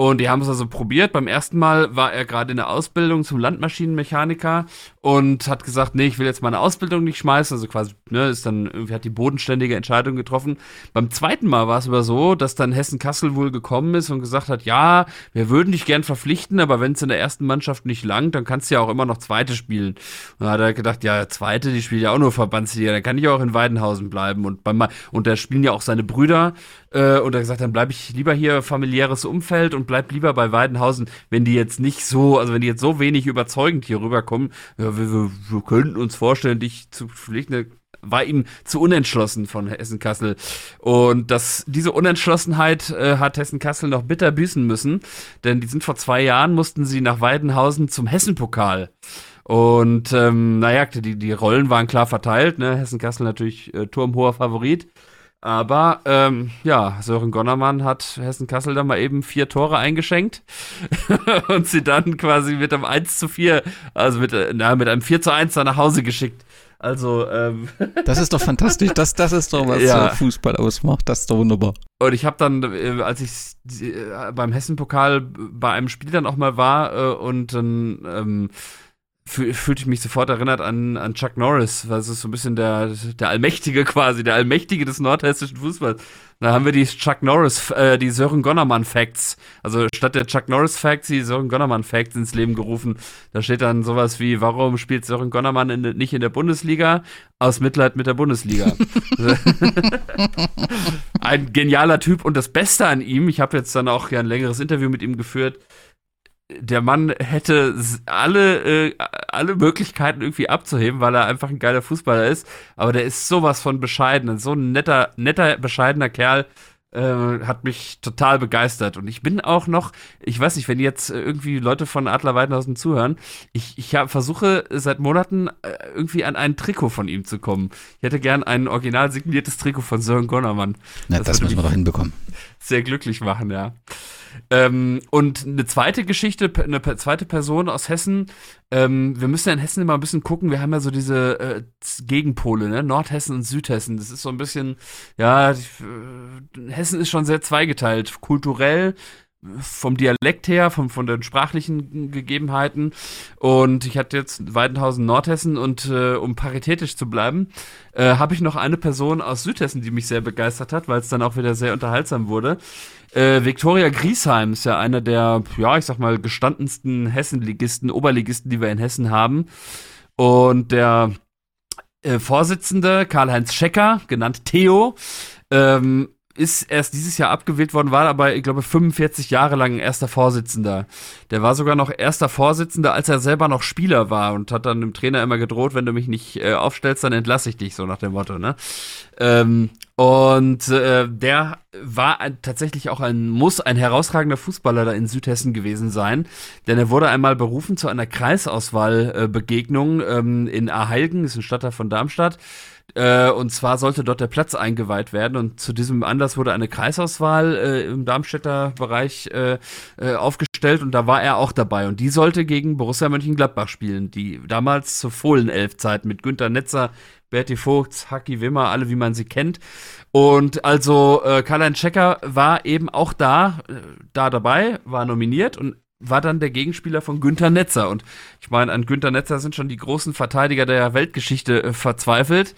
Und die haben es also probiert. Beim ersten Mal war er gerade in der Ausbildung zum Landmaschinenmechaniker und hat gesagt, nee, ich will jetzt meine Ausbildung nicht schmeißen. Also quasi, ne, ist dann irgendwie hat die bodenständige Entscheidung getroffen. Beim zweiten Mal war es aber so, dass dann Hessen-Kassel wohl gekommen ist und gesagt hat, ja, wir würden dich gern verpflichten, aber wenn es in der ersten Mannschaft nicht langt, dann kannst du ja auch immer noch zweite spielen. Und da hat er gedacht, ja, zweite, die spielt ja auch nur Verbandsliga, dann kann ich auch in Weidenhausen bleiben. Und beim, und da spielen ja auch seine Brüder. Äh, und er hat gesagt, dann bleibe ich lieber hier familiäres Umfeld und bleib lieber bei Weidenhausen, wenn die jetzt nicht so, also wenn die jetzt so wenig überzeugend hier rüberkommen, ja, wir, wir, wir könnten uns vorstellen, dich zu pflichten, war ihm zu unentschlossen von Hessen-Kassel. Und das, diese Unentschlossenheit äh, hat Hessen-Kassel noch bitter büßen müssen, denn die sind vor zwei Jahren, mussten sie nach Weidenhausen zum Hessen-Pokal. Und ähm, naja, die, die Rollen waren klar verteilt. Ne? Hessen-Kassel natürlich äh, turmhoher Favorit. Aber ähm, ja, Sören Gonnermann hat Hessen-Kassel dann mal eben vier Tore eingeschenkt [laughs] und sie dann quasi mit einem 1 zu 4, also mit, na, mit einem 4 zu 1 dann nach Hause geschickt. Also, ähm. [laughs] Das ist doch fantastisch. Das, das ist doch, was ja. Fußball ausmacht. Das ist doch wunderbar. Und ich habe dann, äh, als ich äh, beim Hessen-Pokal bei einem Spiel dann auch mal war äh, und dann ähm, fühlte ich mich sofort erinnert an, an Chuck Norris, weil es ist so ein bisschen der, der Allmächtige quasi, der Allmächtige des nordhessischen Fußballs. Da haben wir die Chuck Norris, äh, die Sören Gonnermann Facts. Also statt der Chuck Norris Facts, die Sören Gonnermann Facts ins Leben gerufen. Da steht dann sowas wie, warum spielt Sören Gonnermann in, nicht in der Bundesliga? Aus Mitleid mit der Bundesliga. [laughs] ein genialer Typ und das Beste an ihm, ich habe jetzt dann auch ja ein längeres Interview mit ihm geführt, der Mann hätte alle, äh, alle Möglichkeiten irgendwie abzuheben, weil er einfach ein geiler Fußballer ist. Aber der ist sowas von bescheiden, so ein netter, netter, bescheidener Kerl. Äh, hat mich total begeistert. Und ich bin auch noch, ich weiß nicht, wenn jetzt irgendwie Leute von Adler Weidenhausen zuhören, ich, ich hab, versuche seit Monaten äh, irgendwie an ein Trikot von ihm zu kommen. Ich hätte gern ein original signiertes Trikot von Sören Gonnermann. Na, das, das müssen wir doch hinbekommen. Sehr glücklich machen, ja. Ähm, und eine zweite Geschichte, eine zweite Person aus Hessen. Ähm, wir müssen ja in Hessen immer ein bisschen gucken. Wir haben ja so diese äh, Gegenpole, ne? Nordhessen und Südhessen. Das ist so ein bisschen, ja, äh, Hessen ist schon sehr zweigeteilt. Kulturell, vom Dialekt her, vom, von den sprachlichen Gegebenheiten. Und ich hatte jetzt Weidenhausen Nordhessen und äh, um paritätisch zu bleiben, äh, habe ich noch eine Person aus Südhessen, die mich sehr begeistert hat, weil es dann auch wieder sehr unterhaltsam wurde. Äh, Viktoria Griesheim ist ja einer der, ja, ich sag mal, gestandensten Hessenligisten, Oberligisten, die wir in Hessen haben. Und der äh, Vorsitzende, Karl-Heinz Schecker, genannt Theo, ähm, ist erst dieses Jahr abgewählt worden, war aber, ich glaube, 45 Jahre lang erster Vorsitzender. Der war sogar noch erster Vorsitzender, als er selber noch Spieler war und hat dann dem Trainer immer gedroht, wenn du mich nicht äh, aufstellst, dann entlasse ich dich, so nach dem Motto, ne? Ähm, und äh, der war ein, tatsächlich auch ein, muss ein herausragender Fußballer da in Südhessen gewesen sein, denn er wurde einmal berufen zu einer Kreisauswahlbegegnung äh, ähm, in Aheilgen, ist ein Stadtteil von Darmstadt. Äh, und zwar sollte dort der Platz eingeweiht werden. Und zu diesem Anlass wurde eine Kreisauswahl äh, im Darmstädter Bereich äh, äh, aufgestellt. Und da war er auch dabei. Und die sollte gegen Borussia Mönchengladbach spielen, die damals zur Fohlen-Elf-Zeit mit Günter Netzer, Berti Vogts, Haki Wimmer, alle wie man sie kennt. Und also äh, Karl-Heinz Checker war eben auch da, äh, da dabei, war nominiert. Und war dann der Gegenspieler von Günther Netzer. Und ich meine, an Günther Netzer sind schon die großen Verteidiger der Weltgeschichte äh, verzweifelt.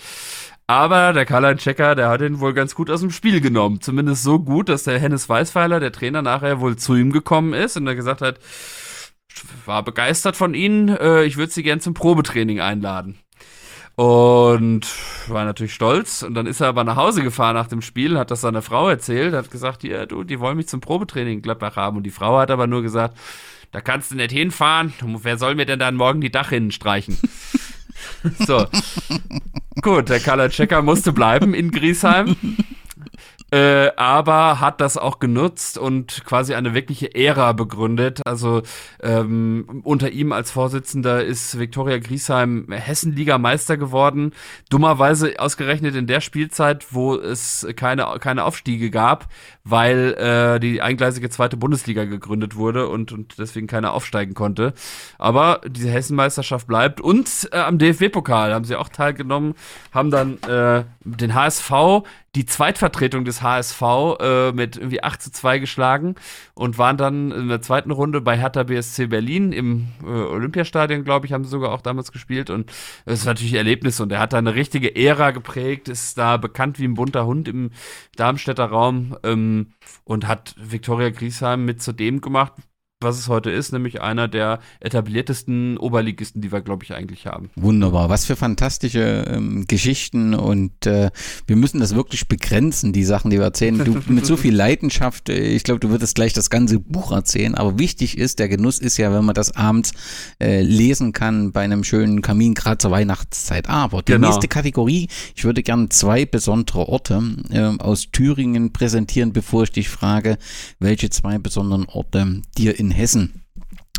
Aber der Karl-Heinz Checker, der hat ihn wohl ganz gut aus dem Spiel genommen. Zumindest so gut, dass der Hennes Weißweiler, der Trainer, nachher wohl zu ihm gekommen ist und er gesagt hat, war begeistert von ihnen. Äh, ich würde sie gern zum Probetraining einladen. Und war natürlich stolz. Und dann ist er aber nach Hause gefahren nach dem Spiel, hat das seiner Frau erzählt, hat gesagt, ja, du, die wollen mich zum Probetraining in Gladbach haben. Und die Frau hat aber nur gesagt, da kannst du nicht hinfahren. Wer soll mir denn dann morgen die Dachrinnen streichen? [laughs] so. Gut, der Color Checker musste bleiben in Griesheim. Äh, aber hat das auch genutzt und quasi eine wirkliche Ära begründet. Also ähm, unter ihm als Vorsitzender ist Viktoria Griesheim Hessenliga-Meister geworden. Dummerweise ausgerechnet in der Spielzeit, wo es keine, keine Aufstiege gab, weil äh, die eingleisige zweite Bundesliga gegründet wurde und, und deswegen keiner aufsteigen konnte. Aber diese Hessenmeisterschaft bleibt und äh, am DFB-Pokal haben sie auch teilgenommen, haben dann äh, den HSV die Zweitvertretung des HSV äh, mit irgendwie 8 zu 2 geschlagen und waren dann in der zweiten Runde bei Hertha BSC Berlin im äh, Olympiastadion, glaube ich, haben sie sogar auch damals gespielt und es war natürlich ein Erlebnis und er hat da eine richtige Ära geprägt, ist da bekannt wie ein bunter Hund im Darmstädter Raum ähm, und hat Viktoria Griesheim mit zu dem gemacht, was es heute ist, nämlich einer der etabliertesten Oberligisten, die wir, glaube ich, eigentlich haben. Wunderbar, was für fantastische ähm, Geschichten und äh, wir müssen das wirklich begrenzen, die Sachen, die wir erzählen. Du [laughs] mit so viel Leidenschaft, äh, ich glaube, du würdest gleich das ganze Buch erzählen, aber wichtig ist, der Genuss ist ja, wenn man das abends äh, lesen kann bei einem schönen Kamin, gerade zur Weihnachtszeit. Aber die genau. nächste Kategorie, ich würde gerne zwei besondere Orte äh, aus Thüringen präsentieren, bevor ich dich frage, welche zwei besonderen Orte dir in Hessen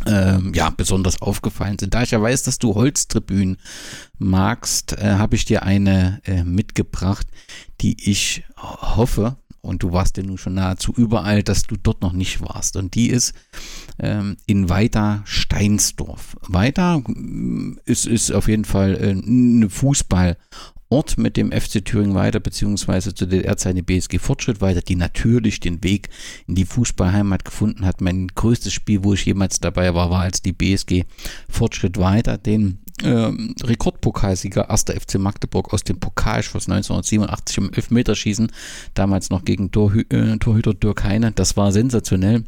ähm, ja, besonders aufgefallen sind. Da ich ja weiß, dass du Holztribünen magst, äh, habe ich dir eine äh, mitgebracht, die ich hoffe, und du warst ja nun schon nahezu überall, dass du dort noch nicht warst. Und die ist ähm, in Weiter Steinsdorf. Weiter mm, ist, ist auf jeden Fall äh, eine Fußball- Ort mit dem FC Thüringen weiter, beziehungsweise zu DDR-Zeiten BSG Fortschritt weiter, die natürlich den Weg in die Fußballheimat gefunden hat. Mein größtes Spiel, wo ich jemals dabei war, war als die BSG Fortschritt weiter den ähm, Rekordpokalsieger 1. FC Magdeburg aus dem Pokalschuss 1987 im Elfmeterschießen, damals noch gegen Torhü äh, Torhüter Dirk Heine. Das war sensationell.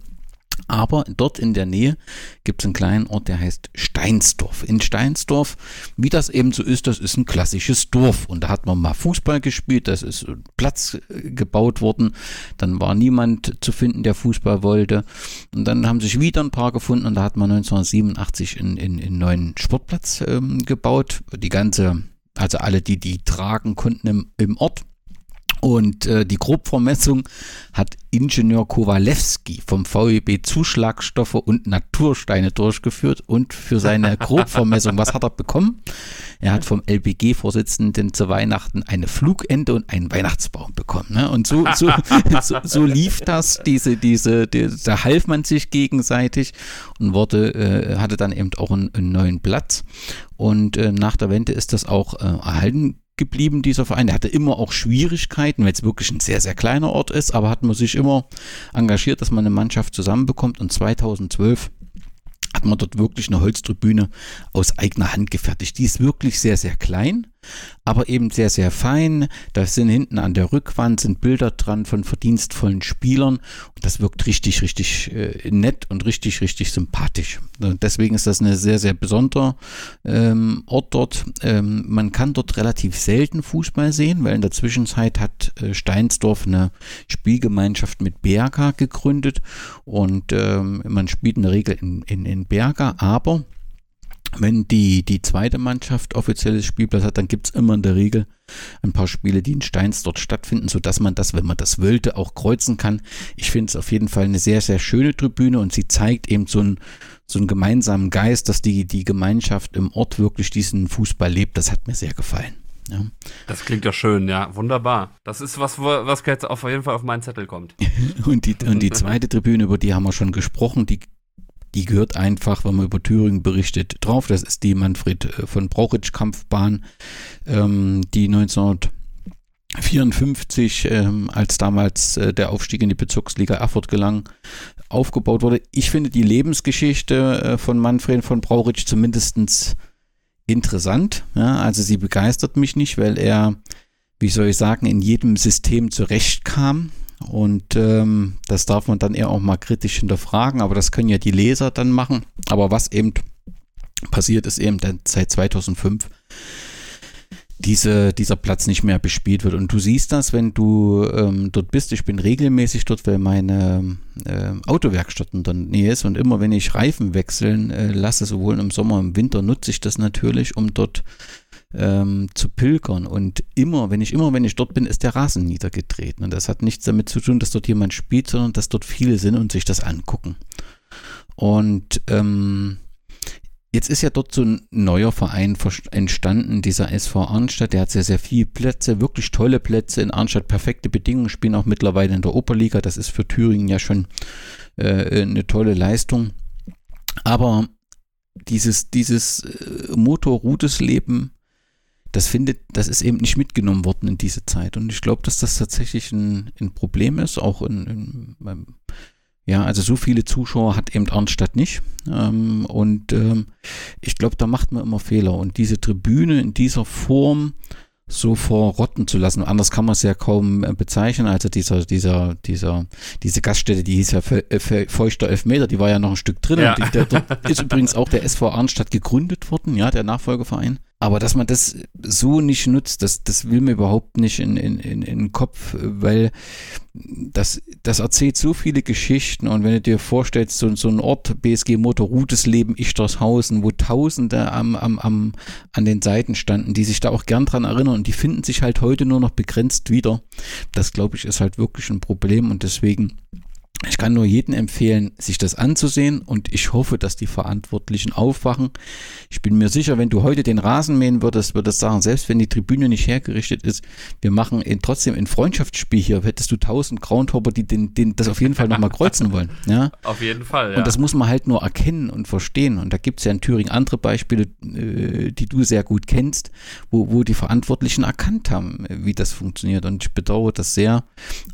Aber dort in der Nähe gibt es einen kleinen Ort, der heißt Steinsdorf. In Steinsdorf, wie das eben so ist, das ist ein klassisches Dorf. Und da hat man mal Fußball gespielt, das ist Platz äh, gebaut worden. Dann war niemand zu finden, der Fußball wollte. Und dann haben sich wieder ein paar gefunden und da hat man 1987 einen, einen, einen neuen Sportplatz ähm, gebaut. Die ganze, also alle, die die tragen konnten im, im Ort und äh, die Grobvermessung hat Ingenieur Kowalewski vom VEB Zuschlagstoffe und Natursteine durchgeführt und für seine [laughs] Grobvermessung, was hat er bekommen? Er hat vom LBG-Vorsitzenden zu Weihnachten eine Flugente und einen Weihnachtsbaum bekommen. Ne? Und so, so, [laughs] so, so, lief das, diese, diese, die, da half man sich gegenseitig und wurde, äh, hatte dann eben auch einen, einen neuen Platz. Und äh, nach der Wende ist das auch äh, erhalten geblieben, dieser Verein. Der hatte immer auch Schwierigkeiten, weil es wirklich ein sehr, sehr kleiner Ort ist, aber hat man sich immer engagiert, dass man eine Mannschaft zusammenbekommt. Und 2012 hat man dort wirklich eine Holztribüne aus eigener Hand gefertigt. Die ist wirklich sehr, sehr klein, aber eben sehr, sehr fein. Da sind hinten an der Rückwand sind Bilder dran von verdienstvollen Spielern und das wirkt richtig, richtig äh, nett und richtig, richtig sympathisch. Deswegen ist das eine sehr, sehr besonderer ähm, Ort dort. Ähm, man kann dort relativ selten Fußball sehen, weil in der Zwischenzeit hat äh, Steinsdorf eine Spielgemeinschaft mit Berga gegründet und ähm, man spielt in der Regel in, in, in Berga, aber wenn die, die zweite Mannschaft offizielles Spielplatz hat, dann gibt es immer in der Regel ein paar Spiele, die in Steins dort stattfinden, sodass man das, wenn man das wollte, auch kreuzen kann. Ich finde es auf jeden Fall eine sehr, sehr schöne Tribüne und sie zeigt eben so einen, so einen gemeinsamen Geist, dass die, die Gemeinschaft im Ort wirklich diesen Fußball lebt. Das hat mir sehr gefallen. Ja. Das klingt doch schön, ja, wunderbar. Das ist was, was jetzt auf jeden Fall auf meinen Zettel kommt. [laughs] und, die, und die zweite Tribüne, über die haben wir schon gesprochen, die die gehört einfach, wenn man über Thüringen berichtet, drauf. Das ist die Manfred äh, von Brauchitsch Kampfbahn, ähm, die 1954, ähm, als damals äh, der Aufstieg in die Bezirksliga Erfurt gelang, aufgebaut wurde. Ich finde die Lebensgeschichte äh, von Manfred von Brauchitsch zumindest interessant. Ja, also sie begeistert mich nicht, weil er, wie soll ich sagen, in jedem System zurechtkam Und ähm, das darf man dann eher auch mal kritisch hinterfragen, aber das können ja die Leser dann machen. Aber was eben passiert ist eben seit 2005 diese, dieser Platz nicht mehr bespielt wird. Und du siehst das, wenn du ähm, dort bist. Ich bin regelmäßig dort, weil meine äh, Autowerkstatt in der Nähe ist. Und immer wenn ich Reifen wechseln äh, lasse, sowohl im Sommer, im Winter, nutze ich das natürlich, um dort ähm, zu pilgern. Und immer, wenn ich immer, wenn ich dort bin, ist der Rasen niedergetreten. Und das hat nichts damit zu tun, dass dort jemand spielt, sondern dass dort viele sind und sich das angucken. Und ähm, Jetzt ist ja dort so ein neuer Verein entstanden, dieser SV Arnstadt. Der hat sehr, sehr viele Plätze, wirklich tolle Plätze in Arnstadt, perfekte Bedingungen, spielen auch mittlerweile in der Oberliga. Das ist für Thüringen ja schon äh, eine tolle Leistung. Aber dieses, dieses äh, Motorrudesleben, das findet, das ist eben nicht mitgenommen worden in diese Zeit. Und ich glaube, dass das tatsächlich ein, ein Problem ist, auch in, in, ja, also so viele Zuschauer hat eben Arnstadt nicht. Ähm, und ähm, ich glaube, da macht man immer Fehler. Und diese Tribüne in dieser Form so verrotten zu lassen, anders kann man es ja kaum äh, bezeichnen. Also dieser, dieser, dieser, diese Gaststätte, die hieß ja äh, Feuchter Elfmeter, die war ja noch ein Stück drin. Ja. Und die, dort ist übrigens auch der SV Arnstadt gegründet worden, ja, der Nachfolgeverein. Aber dass man das so nicht nutzt, das, das will mir überhaupt nicht in, in, in, in den Kopf, weil das, das erzählt so viele Geschichten. Und wenn du dir vorstellst, so, so ein Ort, BSG Motor Rudesleben, Ichtershausen, wo Tausende am, am, am, an den Seiten standen, die sich da auch gern dran erinnern und die finden sich halt heute nur noch begrenzt wieder. Das, glaube ich, ist halt wirklich ein Problem und deswegen ich kann nur jedem empfehlen, sich das anzusehen und ich hoffe, dass die Verantwortlichen aufwachen. Ich bin mir sicher, wenn du heute den Rasen mähen würdest, würdest du sagen, selbst wenn die Tribüne nicht hergerichtet ist, wir machen in, trotzdem ein Freundschaftsspiel hier, hättest du tausend Groundhopper, die den, den, das auf jeden Fall nochmal kreuzen wollen. [laughs] Ja? Auf jeden Fall, ja. Und das muss man halt nur erkennen und verstehen. Und da gibt es ja in Thüringen andere Beispiele, äh, die du sehr gut kennst, wo, wo die Verantwortlichen erkannt haben, wie das funktioniert. Und ich bedauere das sehr.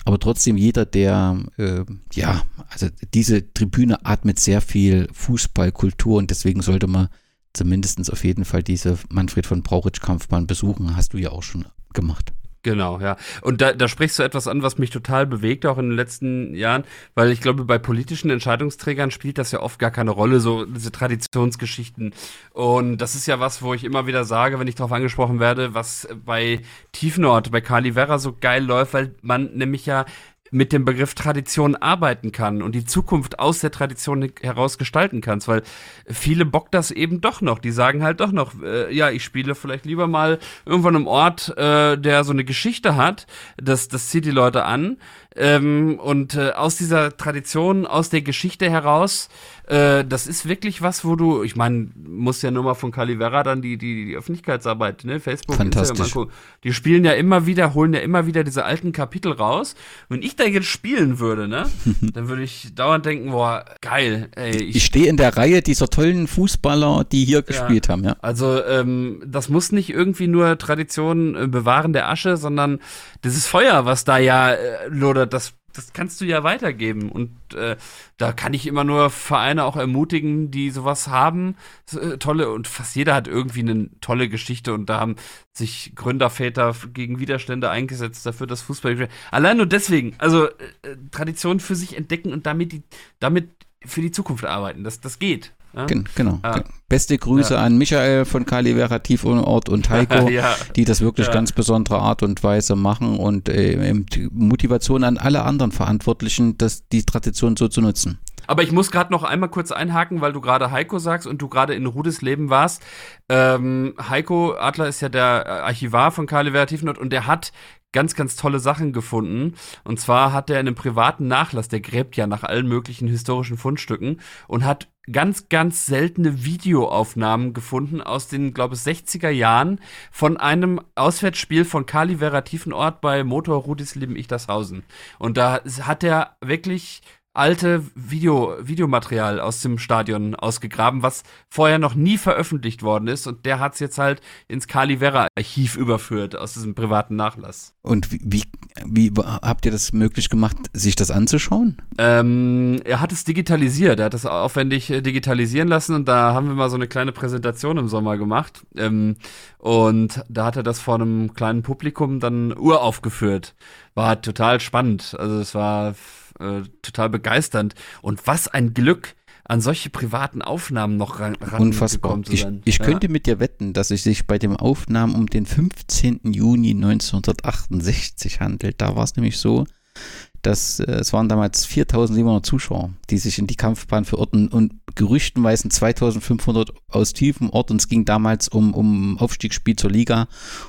Aber trotzdem jeder, der äh, ja, also diese Tribüne atmet sehr viel Fußballkultur und deswegen sollte man zumindest auf jeden Fall diese Manfred von Brauchitsch Kampfbahn besuchen. Hast du ja auch schon gemacht. Genau, ja. Und da, da sprichst du etwas an, was mich total bewegt, auch in den letzten Jahren, weil ich glaube, bei politischen Entscheidungsträgern spielt das ja oft gar keine Rolle, so diese Traditionsgeschichten. Und das ist ja was, wo ich immer wieder sage, wenn ich darauf angesprochen werde, was bei Tiefnord, bei Kali Werra so geil läuft, weil man nämlich ja mit dem Begriff Tradition arbeiten kann und die Zukunft aus der Tradition heraus gestalten kannst, weil viele bockt das eben doch noch. Die sagen halt doch noch, äh, ja, ich spiele vielleicht lieber mal irgendwann im Ort, äh, der so eine Geschichte hat. Das, das zieht die Leute an. Ähm, und äh, aus dieser Tradition, aus der Geschichte heraus, äh, das ist wirklich was, wo du, ich meine, musst ja nur mal von Calivera dann die, die, die Öffentlichkeitsarbeit, ne, Facebook, Fantastisch. Instagram, die spielen ja immer wieder, holen ja immer wieder diese alten Kapitel raus. Wenn ich da jetzt spielen würde, ne, [laughs] dann würde ich dauernd denken, boah, geil, ey. Ich, ich stehe in der Reihe dieser tollen Fußballer, die hier ja, gespielt haben, ja. Also, ähm, das muss nicht irgendwie nur Tradition äh, bewahren der Asche, sondern dieses Feuer, was da ja äh, lodert, das das kannst du ja weitergeben. Und äh, da kann ich immer nur Vereine auch ermutigen, die sowas haben. Äh, tolle, und fast jeder hat irgendwie eine tolle Geschichte und da haben sich Gründerväter gegen Widerstände eingesetzt dafür, dass Fußball. Allein nur deswegen, also äh, Tradition für sich entdecken und damit die, damit für die Zukunft arbeiten. Das, das geht. Ja? Genau. Ah. Beste Grüße ja. an Michael von Kali Vera Tiefort und [laughs] Heiko, ja. die das wirklich ganz besondere Art und Weise machen und äh, Motivation an alle anderen Verantwortlichen, das, die Tradition so zu nutzen. Aber ich muss gerade noch einmal kurz einhaken, weil du gerade Heiko sagst und du gerade in Rudesleben warst. Ähm, Heiko Adler ist ja der Archivar von Kali Vera Tiefenort und der hat ganz, ganz tolle Sachen gefunden. Und zwar hat er in einem privaten Nachlass, der gräbt ja nach allen möglichen historischen Fundstücken und hat ganz, ganz seltene Videoaufnahmen gefunden aus den, glaube ich, 60er Jahren von einem Auswärtsspiel von Kali Vera Tiefenort bei Motor Rudisleben Ichtershausen. Und da hat er wirklich alte Video, Videomaterial aus dem Stadion ausgegraben, was vorher noch nie veröffentlicht worden ist. Und der hat es jetzt halt ins Calivera-Archiv überführt, aus diesem privaten Nachlass. Und wie, wie, wie habt ihr das möglich gemacht, sich das anzuschauen? Ähm, er hat es digitalisiert, er hat es aufwendig äh, digitalisieren lassen und da haben wir mal so eine kleine Präsentation im Sommer gemacht. Ähm, und da hat er das vor einem kleinen Publikum dann uraufgeführt. War total spannend. Also es war äh, total begeisternd. Und was ein Glück, an solche privaten Aufnahmen noch ran, Unfassbar. Ich, ich ja. könnte mit dir wetten, dass es sich bei den Aufnahmen um den 15. Juni 1968 handelt. Da war es nämlich so, dass äh, es waren damals 4700 Zuschauer, die sich in die Kampfbahn verirrten und gerüchtenweise 2500 aus tiefem Ort und es ging damals um, um Aufstiegsspiel zur Liga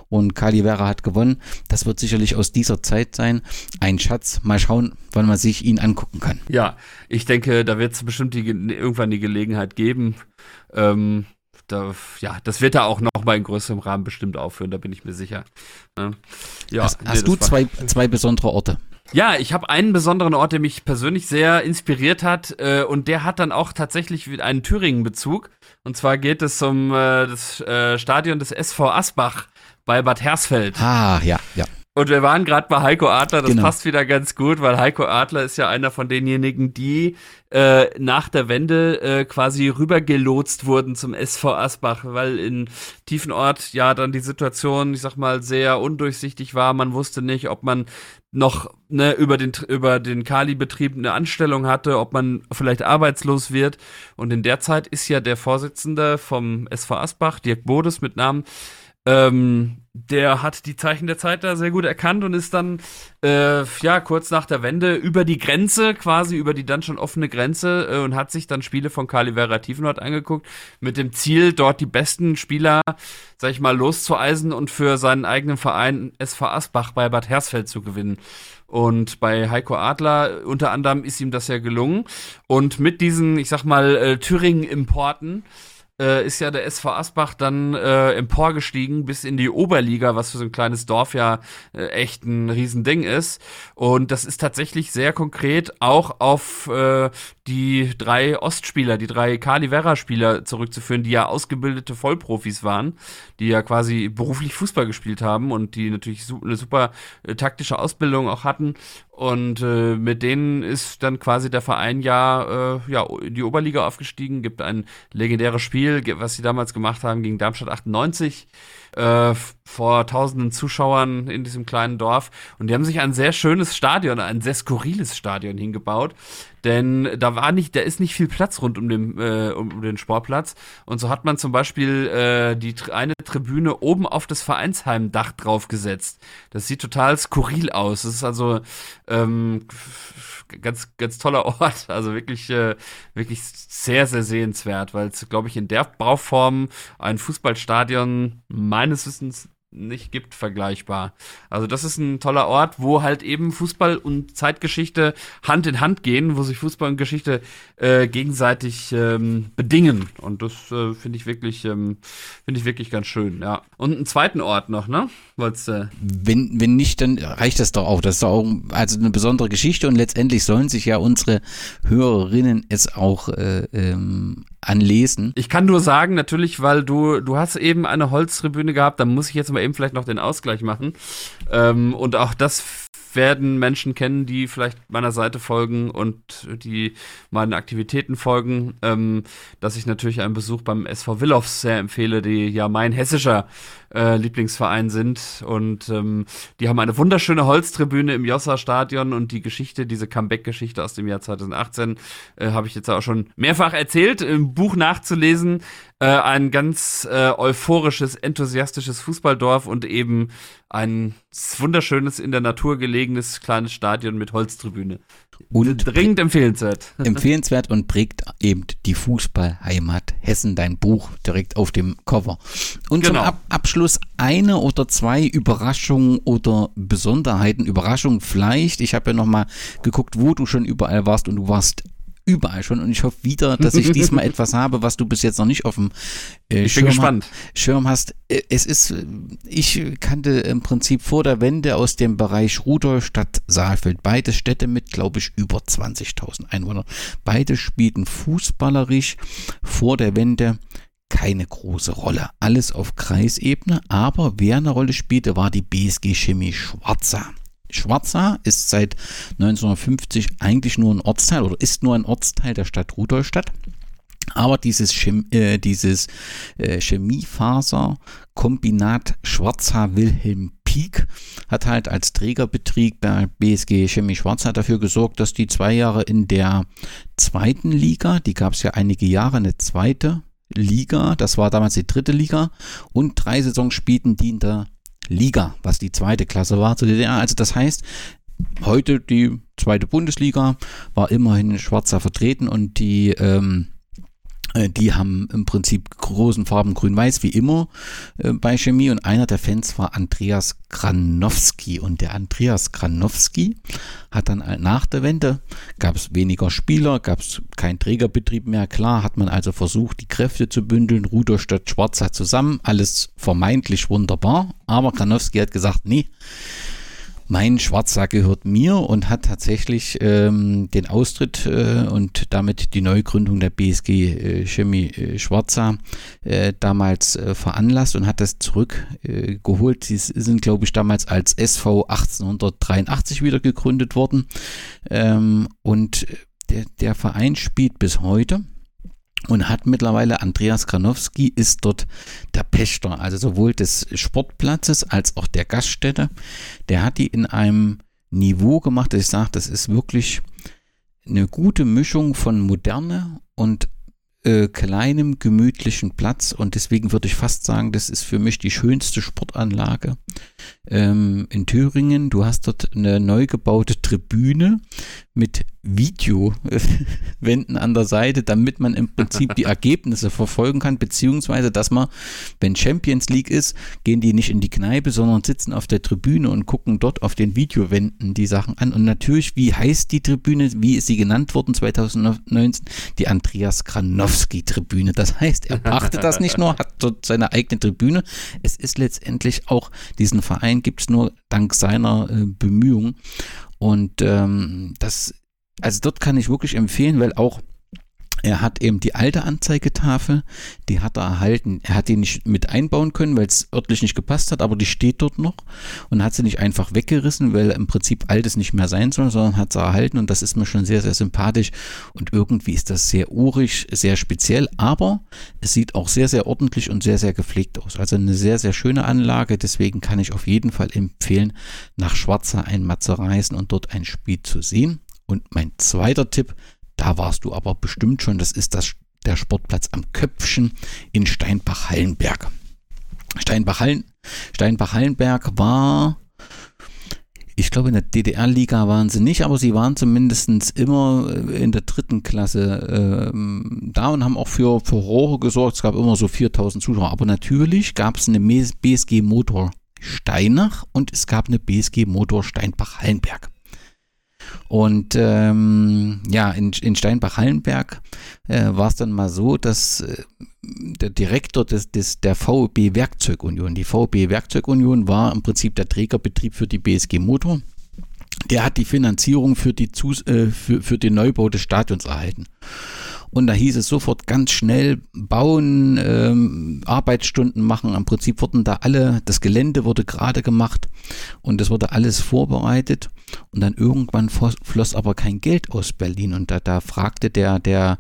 und Calivera hat gewonnen. Das wird sicherlich aus dieser Zeit sein. Ein Schatz. Mal schauen, wann man sich ihn angucken kann. Ja, ich denke, da wird es bestimmt die, irgendwann die Gelegenheit geben. Ähm, da, ja, das wird er auch noch mal in größerem Rahmen bestimmt aufführen, da bin ich mir sicher. Ja, hast, nee, hast du zwei, zwei besondere Orte? Ja, ich habe einen besonderen Ort, der mich persönlich sehr inspiriert hat äh, und der hat dann auch tatsächlich einen Thüringen-Bezug. Und zwar geht es um äh, das äh, Stadion des SV Asbach bei Bad Hersfeld. Ah, ja, ja. Und wir waren gerade bei Heiko Adler, das genau. passt wieder ganz gut, weil Heiko Adler ist ja einer von denjenigen, die äh, nach der Wende äh, quasi rübergelotst wurden zum SV Asbach, weil in Tiefenort ja dann die Situation, ich sag mal, sehr undurchsichtig war. Man wusste nicht, ob man noch ne, über den über den Kali-Betrieb eine Anstellung hatte, ob man vielleicht arbeitslos wird. Und in der Zeit ist ja der Vorsitzende vom SV Asbach, Dirk Bodes mit Namen, ähm, der hat die Zeichen der Zeit da sehr gut erkannt und ist dann, äh, ja, kurz nach der Wende über die Grenze, quasi über die dann schon offene Grenze äh, und hat sich dann Spiele von Calivera Tiefenort angeguckt, mit dem Ziel, dort die besten Spieler, sag ich mal, loszueisen und für seinen eigenen Verein SV Asbach bei Bad Hersfeld zu gewinnen. Und bei Heiko Adler unter anderem ist ihm das ja gelungen. Und mit diesen, ich sag mal, äh, Thüringen-Importen äh, ist ja der SV Asbach dann äh, emporgestiegen bis in die Oberliga, was für so ein kleines Dorf ja äh, echt ein Riesending ist. Und das ist tatsächlich sehr konkret auch auf äh, die drei Ostspieler, die drei Calivera-Spieler zurückzuführen, die ja ausgebildete Vollprofis waren, die ja quasi beruflich Fußball gespielt haben und die natürlich eine super äh, taktische Ausbildung auch hatten. Und äh, mit denen ist dann quasi der Verein ja, äh, ja in die Oberliga aufgestiegen, gibt ein legendäres Spiel, was sie damals gemacht haben gegen Darmstadt 98 äh, vor tausenden Zuschauern in diesem kleinen Dorf. Und die haben sich ein sehr schönes Stadion, ein sehr skurriles Stadion hingebaut. Denn da war nicht, da ist nicht viel Platz rund um den, äh, um den Sportplatz. Und so hat man zum Beispiel äh, die eine Tribüne oben auf das Vereinsheimdach draufgesetzt. Das sieht total skurril aus. Das ist also ähm, ganz, ganz toller [laughs] Ort. Also wirklich, äh, wirklich sehr, sehr sehenswert, weil es, glaube ich, in der Bauform ein Fußballstadion meines Wissens nicht gibt, vergleichbar. Also das ist ein toller Ort, wo halt eben Fußball und Zeitgeschichte Hand in Hand gehen, wo sich Fußball und Geschichte äh, gegenseitig ähm, bedingen. Und das äh, finde ich wirklich, ähm, finde ich wirklich ganz schön, ja. Und einen zweiten Ort noch, ne? Wolltest, äh wenn, wenn nicht, dann reicht das doch auch. Das ist doch auch also eine besondere Geschichte und letztendlich sollen sich ja unsere Hörerinnen es auch äh, ähm, anlesen. Ich kann nur sagen, natürlich, weil du, du hast eben eine Holztribüne gehabt, da muss ich jetzt mal eben vielleicht noch den Ausgleich machen. Ähm, und auch das werden Menschen kennen, die vielleicht meiner Seite folgen und die meinen Aktivitäten folgen, ähm, dass ich natürlich einen Besuch beim SV Willows sehr empfehle, die ja mein hessischer äh, Lieblingsverein sind. Und ähm, die haben eine wunderschöne Holztribüne im Jossa-Stadion und die Geschichte, diese Comeback-Geschichte aus dem Jahr 2018, äh, habe ich jetzt auch schon mehrfach erzählt, im Buch nachzulesen. Äh, ein ganz äh, euphorisches, enthusiastisches Fußballdorf und eben ein wunderschönes, in der Natur gelegenes kleines Stadion mit Holztribüne. Und dringend empfehlenswert. [laughs] Empfehlenswert und prägt eben die Fußballheimat Hessen, dein Buch direkt auf dem Cover. Und genau. zum Ab Abschluss eine oder zwei Überraschungen oder Besonderheiten. Überraschungen vielleicht. Ich habe ja nochmal geguckt, wo du schon überall warst und du warst überall schon und ich hoffe wieder, dass ich diesmal [laughs] etwas habe, was du bis jetzt noch nicht auf dem äh, ich Schirm, bin gespannt. Schirm hast. Äh, es ist, ich kannte im Prinzip vor der Wende aus dem Bereich Rudolstadt, Saalfeld, beide Städte mit, glaube ich, über 20.000 Einwohnern. Beide spielten fußballerisch vor der Wende keine große Rolle. Alles auf Kreisebene, aber wer eine Rolle spielte, war die BSG Chemie Schwarzer. Schwarza ist seit 1950 eigentlich nur ein Ortsteil oder ist nur ein Ortsteil der Stadt Rudolstadt. Aber dieses, Chem äh, dieses äh, Chemiefaserkombinat Schwarza Wilhelm Pieck hat halt als Trägerbetrieb bei BSG Chemie Schwarza dafür gesorgt, dass die zwei Jahre in der zweiten Liga, die gab es ja einige Jahre, eine zweite Liga, das war damals die dritte Liga, und drei Saisons spielten die in der Liga, was die zweite Klasse war zu DDR. Also das heißt, heute die zweite Bundesliga war immerhin Schwarzer vertreten und die ähm, äh, die haben im Prinzip großen Farben grün-weiß, wie immer äh, bei Chemie. Und einer der Fans war Andreas Granowski. Und der Andreas Granowski hat dann äh, nach der Wende, gab es weniger Spieler, gab es keinen Trägerbetrieb mehr. Klar hat man also versucht, die Kräfte zu bündeln. Ruderstadt Schwarzer zusammen, alles vermeintlich wunderbar. Aber Granowski hat gesagt, nee, mein Schwarzer gehört mir und hat tatsächlich ähm, den Austritt äh, und damit die Neugründung der BSG äh, Chemie äh, Schwarzer äh, damals äh, veranlasst und hat das zurückgeholt. Sie sind, glaube ich, damals als SV 1883 wieder gegründet worden. Ähm, und der, der Verein spielt bis heute und hat mittlerweile Andreas Kranowski ist dort der Pächter, also sowohl des Sportplatzes als auch der Gaststätte. Der hat die in einem Niveau gemacht, dass ich sage, das ist wirklich eine gute Mischung von Moderne und äh, kleinem, gemütlichen Platz und deswegen würde ich fast sagen, das ist für mich die schönste Sportanlage ähm, in Thüringen. Du hast dort eine neu gebaute Tribüne mit Videowänden [laughs] an der Seite, damit man im Prinzip die Ergebnisse verfolgen kann, beziehungsweise, dass man, wenn Champions League ist, gehen die nicht in die Kneipe, sondern sitzen auf der Tribüne und gucken dort auf den Videowänden die Sachen an. Und natürlich, wie heißt die Tribüne, wie ist sie genannt worden 2019? Die Andreas Kranowski-Tribüne. Das heißt, er pachtet das nicht nur, hat dort seine eigene Tribüne. Es ist letztendlich auch, diesen Verein gibt es nur dank seiner äh, Bemühungen. Und ähm, das, also dort kann ich wirklich empfehlen, weil auch er hat eben die alte Anzeigetafel, die hat er erhalten. Er hat die nicht mit einbauen können, weil es örtlich nicht gepasst hat, aber die steht dort noch und hat sie nicht einfach weggerissen, weil im Prinzip altes nicht mehr sein soll, sondern hat sie erhalten und das ist mir schon sehr, sehr sympathisch und irgendwie ist das sehr urig, sehr speziell, aber es sieht auch sehr, sehr ordentlich und sehr, sehr gepflegt aus. Also eine sehr, sehr schöne Anlage, deswegen kann ich auf jeden Fall empfehlen, nach Schwarzer einmal zu reisen und dort ein Spiel zu sehen. Und mein zweiter Tipp, da warst du aber bestimmt schon. Das ist das, der Sportplatz am Köpfchen in Steinbach-Hallenberg. Steinbach-Hallen, Steinbach-Hallenberg war, ich glaube, in der DDR-Liga waren sie nicht, aber sie waren zumindest immer in der dritten Klasse äh, da und haben auch für Furore gesorgt. Es gab immer so 4000 Zuschauer. Aber natürlich gab es eine BSG Motor Steinach und es gab eine BSG Motor Steinbach-Hallenberg. Und ähm, ja, in, in Steinbach-Hallenberg äh, war es dann mal so, dass äh, der Direktor des, des, der VEB Werkzeugunion, die VEB Werkzeugunion war im Prinzip der Trägerbetrieb für die BSG Motor. Der hat die Finanzierung für, die Zus äh, für, für den Neubau des Stadions erhalten. Und da hieß es sofort ganz schnell bauen, ähm, Arbeitsstunden machen. Im Prinzip wurden da alle, das Gelände wurde gerade gemacht und es wurde alles vorbereitet. Und dann irgendwann floss aber kein Geld aus Berlin. Und da, da fragte der, der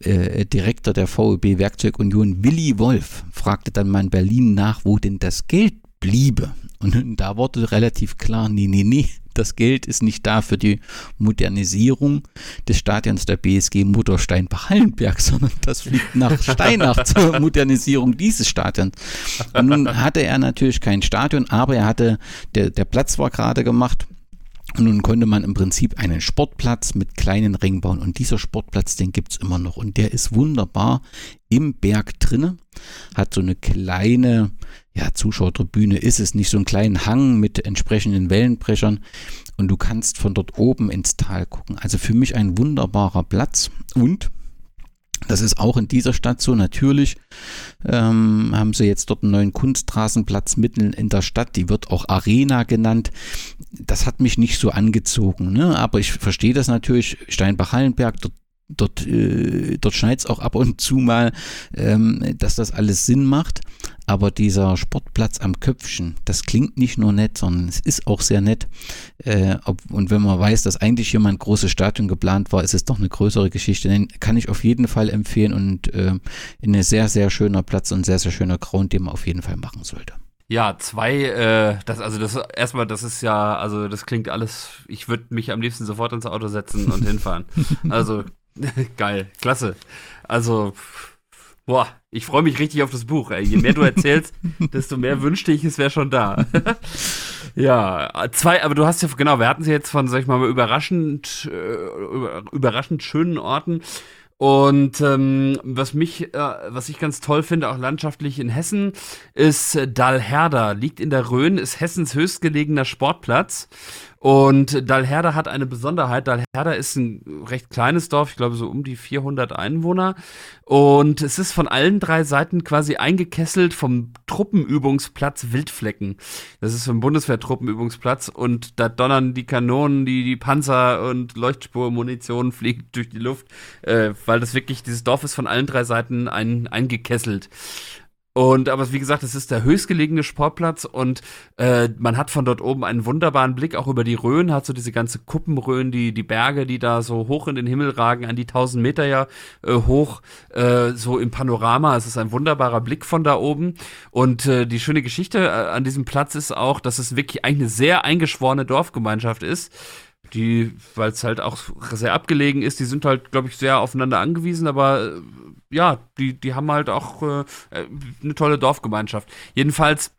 äh, Direktor der VEB Werkzeugunion, Willi Wolf, fragte dann mal in Berlin nach, wo denn das Geld bliebe. Und da wurde relativ klar, nee, nee, nee, das Geld ist nicht da für die Modernisierung des Stadions der BSG Motor Steinbach-Hallenberg, [laughs] sondern das fliegt nach [laughs] Steinach zur Modernisierung dieses Stadions. Und nun hatte er natürlich kein Stadion, aber er hatte, der, der Platz war gerade gemacht Und nun konnte man im Prinzip einen Sportplatz mit kleinen Ringen bauen. Und dieser Sportplatz, den gibt's immer noch. Und der ist wunderbar im Berg drinne. Hat so eine kleine, ja, Zuschauertribüne ist es nicht, so einen kleinen Hang mit entsprechenden Wellenbrechern. Und du kannst von dort oben ins Tal gucken. Also für mich ein wunderbarer Platz. Und das ist auch in dieser Stadt so. Natürlich ähm, haben sie jetzt dort einen neuen Kunstrasenplatz mitten in der Stadt. Die wird auch Arena genannt. Das hat mich nicht so angezogen. Ne? Aber ich verstehe das natürlich. Steinbach-Hallenberg, dort dort, äh, dort schneit es auch ab und zu mal, ähm, dass das alles Sinn macht. Aber dieser Sportplatz am Köpfchen, das klingt nicht nur nett, sondern es ist auch sehr nett. Äh, ob, und wenn man weiß, dass eigentlich hier mal ein großes Stadion geplant war, ist es doch eine größere Geschichte. Den kann ich auf jeden Fall empfehlen und äh, ein sehr, sehr schöner Platz und sehr, sehr schöner Ground, den man auf jeden Fall machen sollte. Ja, zwei, äh, das, also das erstmal, das ist ja, also das klingt alles, ich würde mich am liebsten sofort ins Auto setzen und [laughs] hinfahren. Also [laughs] geil, klasse. Also Boah, ich freue mich richtig auf das Buch. Ey. Je mehr du erzählst, [laughs] desto mehr wünschte ich, es wäre schon da. [laughs] ja, zwei, aber du hast ja, genau, wir hatten sie jetzt von, sag ich mal, überraschend, äh, überraschend schönen Orten. Und ähm, was mich, äh, was ich ganz toll finde, auch landschaftlich in Hessen, ist äh, Dalherda, liegt in der Rhön, ist Hessens höchstgelegener Sportplatz. Und Dalherda hat eine Besonderheit. Dalherda ist ein recht kleines Dorf, ich glaube so um die 400 Einwohner. Und es ist von allen drei Seiten quasi eingekesselt vom Truppenübungsplatz Wildflecken. Das ist ein Bundeswehrtruppenübungsplatz und da donnern die Kanonen, die, die Panzer und Leuchtspurmunition fliegt durch die Luft, äh, weil das wirklich, dieses Dorf ist von allen drei Seiten ein, eingekesselt. Und aber wie gesagt, es ist der höchstgelegene Sportplatz und äh, man hat von dort oben einen wunderbaren Blick auch über die Rhön, hat so diese ganze Kuppenrhön, die die Berge, die da so hoch in den Himmel ragen, an die 1000 Meter ja äh, hoch, äh, so im Panorama. Es ist ein wunderbarer Blick von da oben. Und äh, die schöne Geschichte äh, an diesem Platz ist auch, dass es wirklich eigentlich eine sehr eingeschworene Dorfgemeinschaft ist die, weil es halt auch sehr abgelegen ist, die sind halt, glaube ich, sehr aufeinander angewiesen, aber äh, ja, die, die haben halt auch äh, eine tolle Dorfgemeinschaft. Jedenfalls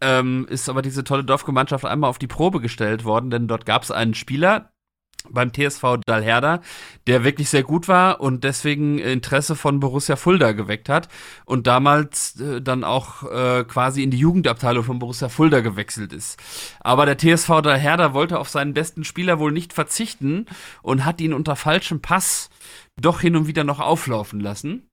ähm, ist aber diese tolle Dorfgemeinschaft einmal auf die Probe gestellt worden, denn dort gab es einen Spieler, beim TSV Dalherda, der wirklich sehr gut war und deswegen Interesse von Borussia Fulda geweckt hat und damals äh, dann auch äh, quasi in die Jugendabteilung von Borussia Fulda gewechselt ist. Aber der TSV Dalherda wollte auf seinen besten Spieler wohl nicht verzichten und hat ihn unter falschem Pass doch hin und wieder noch auflaufen lassen.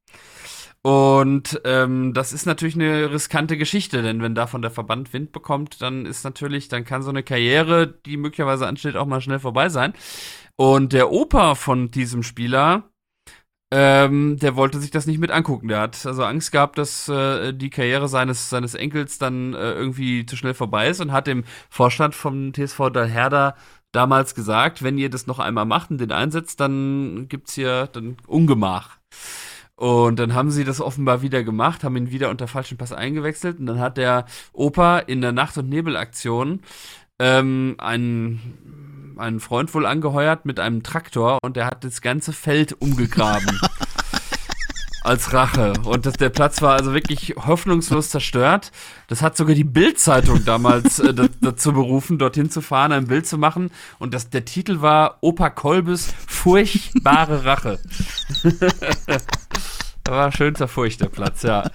Und ähm, das ist natürlich eine riskante Geschichte, denn wenn davon der Verband Wind bekommt, dann ist natürlich, dann kann so eine Karriere, die möglicherweise ansteht, auch mal schnell vorbei sein. Und der Opa von diesem Spieler, ähm, der wollte sich das nicht mit angucken. Der hat also Angst gehabt, dass äh, die Karriere seines, seines Enkels dann äh, irgendwie zu schnell vorbei ist und hat dem Vorstand vom TSV Dalherda damals gesagt, wenn ihr das noch einmal macht und den einsetzt, dann gibt's hier dann Ungemach. Und dann haben sie das offenbar wieder gemacht, haben ihn wieder unter falschen Pass eingewechselt und dann hat der Opa in der Nacht- und Nebelaktion ähm, einen, einen Freund wohl angeheuert mit einem Traktor und der hat das ganze Feld umgegraben. [laughs] als Rache. Und das, der Platz war also wirklich hoffnungslos zerstört. Das hat sogar die Bild-Zeitung damals äh, dazu berufen, dorthin zu fahren, ein Bild zu machen. Und das, der Titel war Opa Kolbes furchtbare Rache. [laughs] da war schön zerfurcht der Platz, ja. [laughs]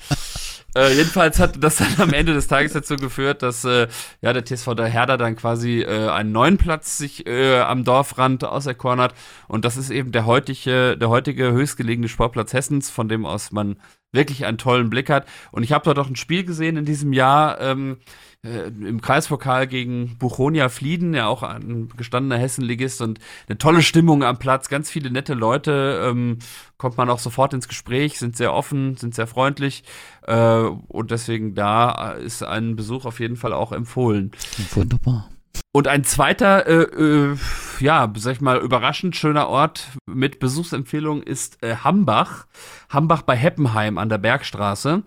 Äh, jedenfalls hat das dann am Ende des Tages dazu geführt, dass äh, ja der TSV der Herder dann quasi äh, einen neuen Platz sich äh, am Dorfrand auserkoren hat. Und das ist eben der heutige, der heutige höchstgelegene Sportplatz Hessens, von dem aus man wirklich einen tollen Blick hat. Und ich habe dort auch ein Spiel gesehen in diesem Jahr. Ähm, äh, im Kreispokal gegen Buchonia Flieden, ja auch ein gestandener Hessenligist und eine tolle Stimmung am Platz, ganz viele nette Leute, ähm, kommt man auch sofort ins Gespräch, sind sehr offen, sind sehr freundlich äh, und deswegen da ist ein Besuch auf jeden Fall auch empfohlen. Wunderbar. Und ein zweiter, äh, äh, ja, sag ich mal, überraschend schöner Ort mit Besuchsempfehlung ist äh, Hambach. Hambach bei Heppenheim an der Bergstraße.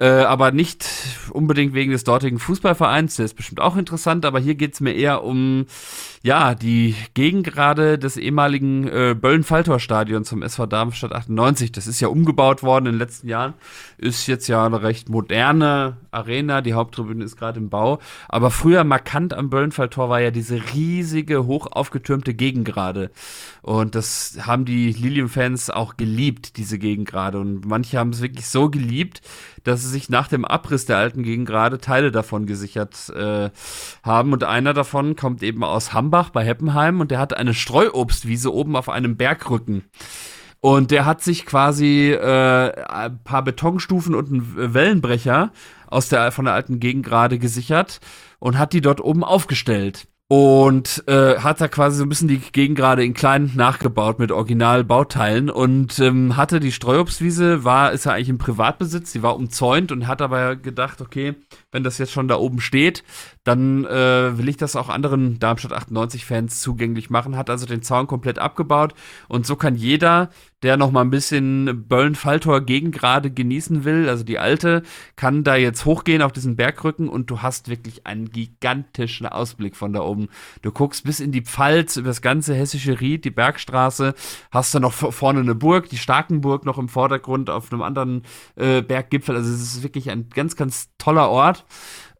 Äh, aber nicht unbedingt wegen des dortigen Fußballvereins, der ist bestimmt auch interessant, aber hier geht's mir eher um ja, die Gegengrade des ehemaligen äh, Böllen-Faltor-Stadions zum SV Darmstadt 98, das ist ja umgebaut worden in den letzten Jahren, ist jetzt ja eine recht moderne Arena, die Haupttribüne ist gerade im Bau, aber früher markant am Böllenfalltor war ja diese riesige, hoch aufgetürmte Gegengrade und das haben die Lilium-Fans auch geliebt, diese Gegengrade und manche haben es wirklich so geliebt, dass sie sich nach dem Abriss der alten Gegengrade Teile davon gesichert äh, haben. Und einer davon kommt eben aus Hamburg Hambach bei Heppenheim und der hatte eine Streuobstwiese oben auf einem Bergrücken. Und der hat sich quasi äh, ein paar Betonstufen und einen Wellenbrecher aus der, von der alten Gegend gerade gesichert und hat die dort oben aufgestellt und äh, hat da quasi so ein bisschen die Gegend gerade in klein nachgebaut mit Originalbauteilen und ähm, hatte die Streuobstwiese, war, ist ja eigentlich im Privatbesitz, die war umzäunt und hat aber gedacht, okay, wenn das jetzt schon da oben steht, dann äh, will ich das auch anderen Darmstadt 98-Fans zugänglich machen, hat also den Zaun komplett abgebaut und so kann jeder, der noch mal ein bisschen Böllen-Falltor Gegengrade genießen will, also die alte, kann da jetzt hochgehen auf diesen Bergrücken und du hast wirklich einen gigantischen Ausblick von da oben. Du guckst bis in die Pfalz, über das ganze hessische Ried, die Bergstraße, hast da noch vorne eine Burg, die Starkenburg noch im Vordergrund auf einem anderen äh, Berggipfel. Also es ist wirklich ein ganz, ganz toller Ort.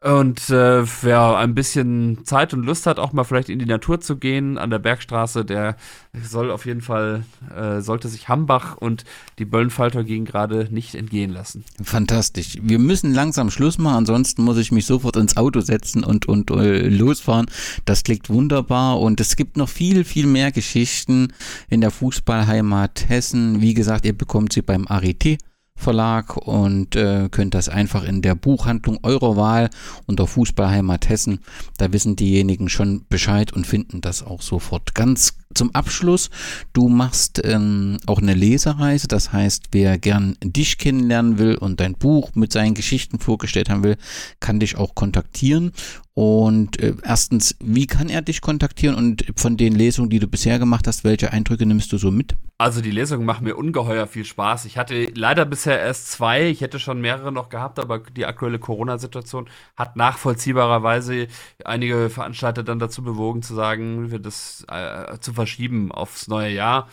Und äh, wer ein bisschen Zeit und Lust hat, auch mal vielleicht in die Natur zu gehen an der Bergstraße, der soll auf jeden Fall, äh, sollte sich Hambach und die Böllenfalter gegen gerade nicht entgehen lassen. Fantastisch. Wir müssen langsam Schluss machen, ansonsten muss ich mich sofort ins Auto setzen und, und äh, losfahren. Das klingt wunderbar und es gibt noch viel, viel mehr Geschichten in der Fußballheimat Hessen. Wie gesagt, ihr bekommt sie beim Arité Verlag und äh, könnt das einfach in der Buchhandlung eurer Wahl unter Fußballheimat Hessen, da wissen diejenigen schon Bescheid und finden das auch sofort. Ganz zum Abschluss, du machst ähm, auch eine Lesereise, das heißt, wer gern dich kennenlernen will und dein Buch mit seinen Geschichten vorgestellt haben will, kann dich auch kontaktieren. Und äh, erstens, wie kann er dich kontaktieren und von den Lesungen, die du bisher gemacht hast, welche Eindrücke nimmst du so mit? Also die Lesungen machen mir ungeheuer viel Spaß. Ich hatte leider bisher erst zwei, ich hätte schon mehrere noch gehabt, aber die aktuelle Corona-Situation hat nachvollziehbarerweise einige Veranstalter dann dazu bewogen zu sagen, wir das äh, zu verschieben aufs neue Jahr.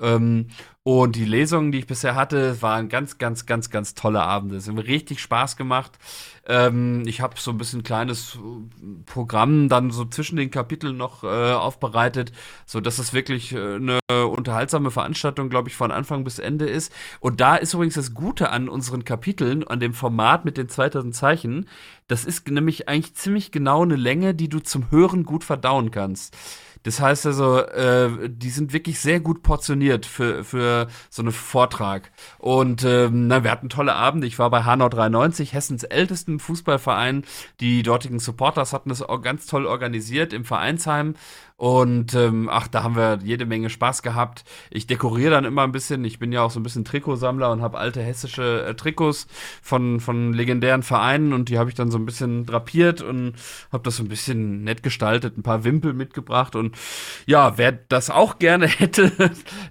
Ähm, und die Lesungen, die ich bisher hatte, waren ganz, ganz, ganz, ganz tolle Abende. Es hat mir richtig Spaß gemacht. Ähm, ich habe so ein bisschen kleines Programm dann so zwischen den Kapiteln noch äh, aufbereitet, so dass es wirklich äh, eine unterhaltsame Veranstaltung, glaube ich, von Anfang bis Ende ist. Und da ist übrigens das Gute an unseren Kapiteln, an dem Format mit den 2000 Zeichen. Das ist nämlich eigentlich ziemlich genau eine Länge, die du zum Hören gut verdauen kannst. Das heißt also, äh, die sind wirklich sehr gut portioniert für, für so einen Vortrag. Und ähm, na, wir hatten tolle Abende. Ich war bei Hanau 93, Hessens ältesten Fußballverein. Die dortigen Supporters hatten das auch ganz toll organisiert im Vereinsheim. Und ähm, ach, da haben wir jede Menge Spaß gehabt. Ich dekoriere dann immer ein bisschen. Ich bin ja auch so ein bisschen Trikotsammler und habe alte hessische äh, Trikots von, von legendären Vereinen und die habe ich dann so ein bisschen drapiert und habe das so ein bisschen nett gestaltet, ein paar Wimpel mitgebracht. Und ja, wer das auch gerne [laughs] hätte,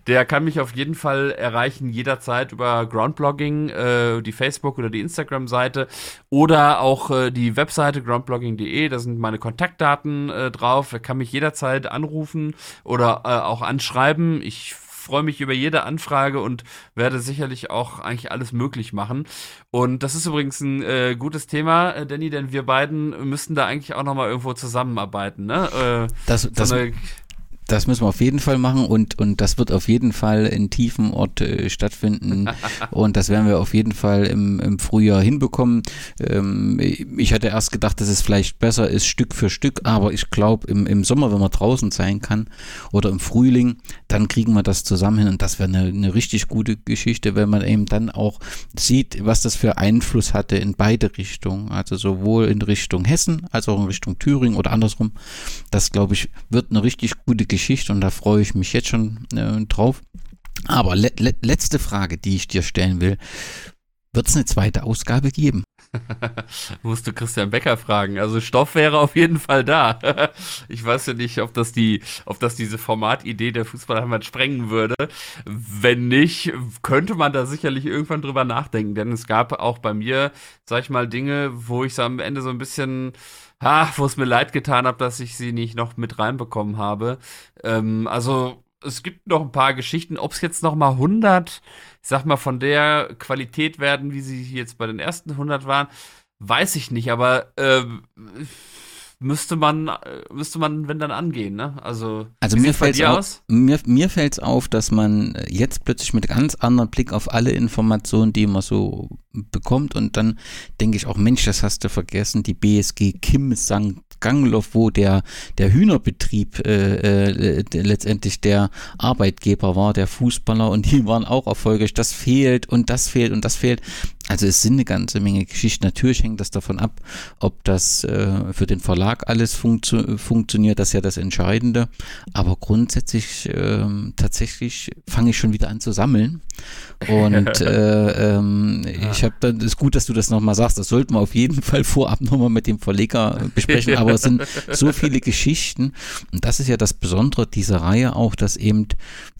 der kann mich auf jeden Fall erreichen, jederzeit über Groundblogging, äh, die Facebook- oder die Instagram-Seite oder auch äh, die Webseite groundblogging.de. Da sind meine Kontaktdaten äh, drauf. Er kann mich jederzeit jederzeit anrufen oder äh, auch anschreiben. Ich freue mich über jede Anfrage und werde sicherlich auch eigentlich alles möglich machen. Und das ist übrigens ein äh, gutes Thema, äh, Danny, denn wir beiden müssten da eigentlich auch nochmal irgendwo zusammenarbeiten. Ne? Äh, das, das, so eine, das müssen wir auf jeden Fall machen und, und das wird auf jeden Fall in tiefen Ort äh, stattfinden [laughs] und das werden wir auf jeden Fall im, im Frühjahr hinbekommen. Ähm, ich hatte erst gedacht, dass es vielleicht besser ist, Stück für Stück, aber ich glaube, im, im Sommer, wenn man draußen sein kann oder im Frühling, dann kriegen wir das zusammen hin und das wäre eine, eine richtig gute Geschichte, wenn man eben dann auch sieht, was das für Einfluss hatte in beide Richtungen, also sowohl in Richtung Hessen als auch in Richtung Thüringen oder andersrum. Das, glaube ich, wird eine richtig gute Geschichte Geschichte und da freue ich mich jetzt schon äh, drauf. Aber le le letzte Frage, die ich dir stellen will. Wird es eine zweite Ausgabe geben? [laughs] Musst du Christian Becker fragen. Also Stoff wäre auf jeden Fall da. [laughs] ich weiß ja nicht, ob das die, ob das diese Formatidee der Fußballheimat sprengen würde. Wenn nicht, könnte man da sicherlich irgendwann drüber nachdenken. Denn es gab auch bei mir, sag ich mal, Dinge, wo ich so am Ende so ein bisschen ha, wo es mir leid getan habe, dass ich sie nicht noch mit reinbekommen habe. Ähm, also es gibt noch ein paar Geschichten, ob es jetzt noch mal 100, ich sag mal, von der Qualität werden, wie sie jetzt bei den ersten 100 waren, weiß ich nicht, aber äh, müsste man, äh, müsste man, wenn dann angehen, ne? Also, also mir fällt es mir, mir fällt's auf, dass man jetzt plötzlich mit ganz anderen Blick auf alle Informationen, die man so bekommt und dann denke ich auch, Mensch, das hast du vergessen, die BSG Kim St. Gangloff, wo der, der Hühnerbetrieb äh, äh, letztendlich der Arbeitgeber war, der Fußballer und die waren auch erfolgreich. Das fehlt und das fehlt und das fehlt. Also es sind eine ganze Menge Geschichten. Natürlich hängt das davon ab, ob das äh, für den Verlag alles funktio funktioniert. Das ist ja das Entscheidende. Aber grundsätzlich äh, tatsächlich fange ich schon wieder an zu sammeln. Und [laughs] äh, ähm, ja. ich habe dann ist gut, dass du das nochmal sagst. Das sollten wir auf jeden Fall vorab nochmal mit dem Verleger besprechen. [laughs] Aber es sind so viele Geschichten. Und das ist ja das Besondere dieser Reihe auch, dass eben,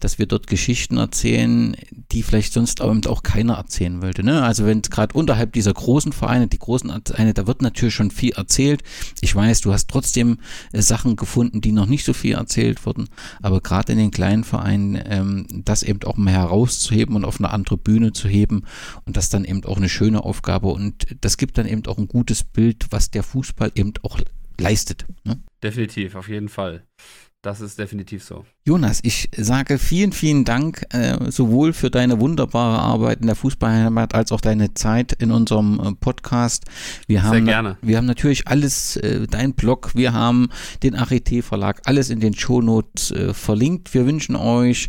dass wir dort Geschichten erzählen, die vielleicht sonst auch keiner erzählen wollte. Ne? Also wenn gerade unterhalb dieser großen Vereine, die großen Vereine, da wird natürlich schon viel erzählt. Ich weiß, du hast trotzdem äh, Sachen gefunden, die noch nicht so viel erzählt wurden, aber gerade in den kleinen Vereinen, ähm, das eben auch mal herauszuheben und auf eine andere Bühne zu heben und das dann eben auch eine schöne Aufgabe und das gibt dann eben auch ein gutes Bild, was der Fußball eben auch leistet. Ne? Definitiv, auf jeden Fall. Das ist definitiv so. Jonas, ich sage vielen, vielen Dank äh, sowohl für deine wunderbare Arbeit in der Fußballheimat als auch deine Zeit in unserem äh, Podcast. Wir haben, Sehr gerne. Wir haben natürlich alles, äh, dein Blog, wir haben den Arete Verlag, alles in den Shownotes äh, verlinkt. Wir wünschen euch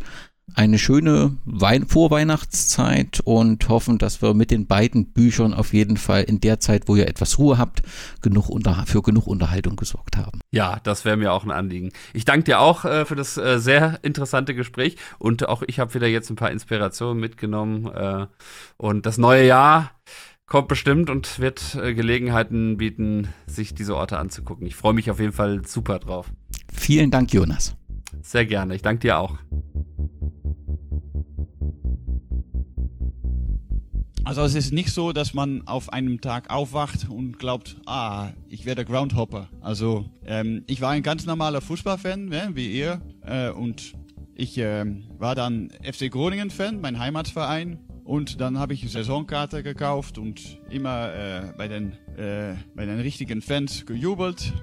eine schöne Wein Vorweihnachtszeit und hoffen, dass wir mit den beiden Büchern auf jeden Fall in der Zeit, wo ihr etwas Ruhe habt, genug für genug Unterhaltung gesorgt haben. Ja, das wäre mir auch ein Anliegen. Ich danke dir auch äh, für das äh, sehr interessante Gespräch und auch ich habe wieder jetzt ein paar Inspirationen mitgenommen äh, und das neue Jahr kommt bestimmt und wird äh, Gelegenheiten bieten, sich diese Orte anzugucken. Ich freue mich auf jeden Fall super drauf. Vielen Dank, Jonas. Sehr gerne. Ich danke dir auch. Also es ist nicht so, dass man auf einem Tag aufwacht und glaubt, ah, ich werde Groundhopper. Also ähm, ich war ein ganz normaler Fußballfan, ne, wie ihr, äh, und ich äh, war dann FC Groningen-Fan, mein Heimatverein. Und dann habe ich Saisonkarte gekauft und immer äh, bei, den, äh, bei den richtigen Fans gejubelt.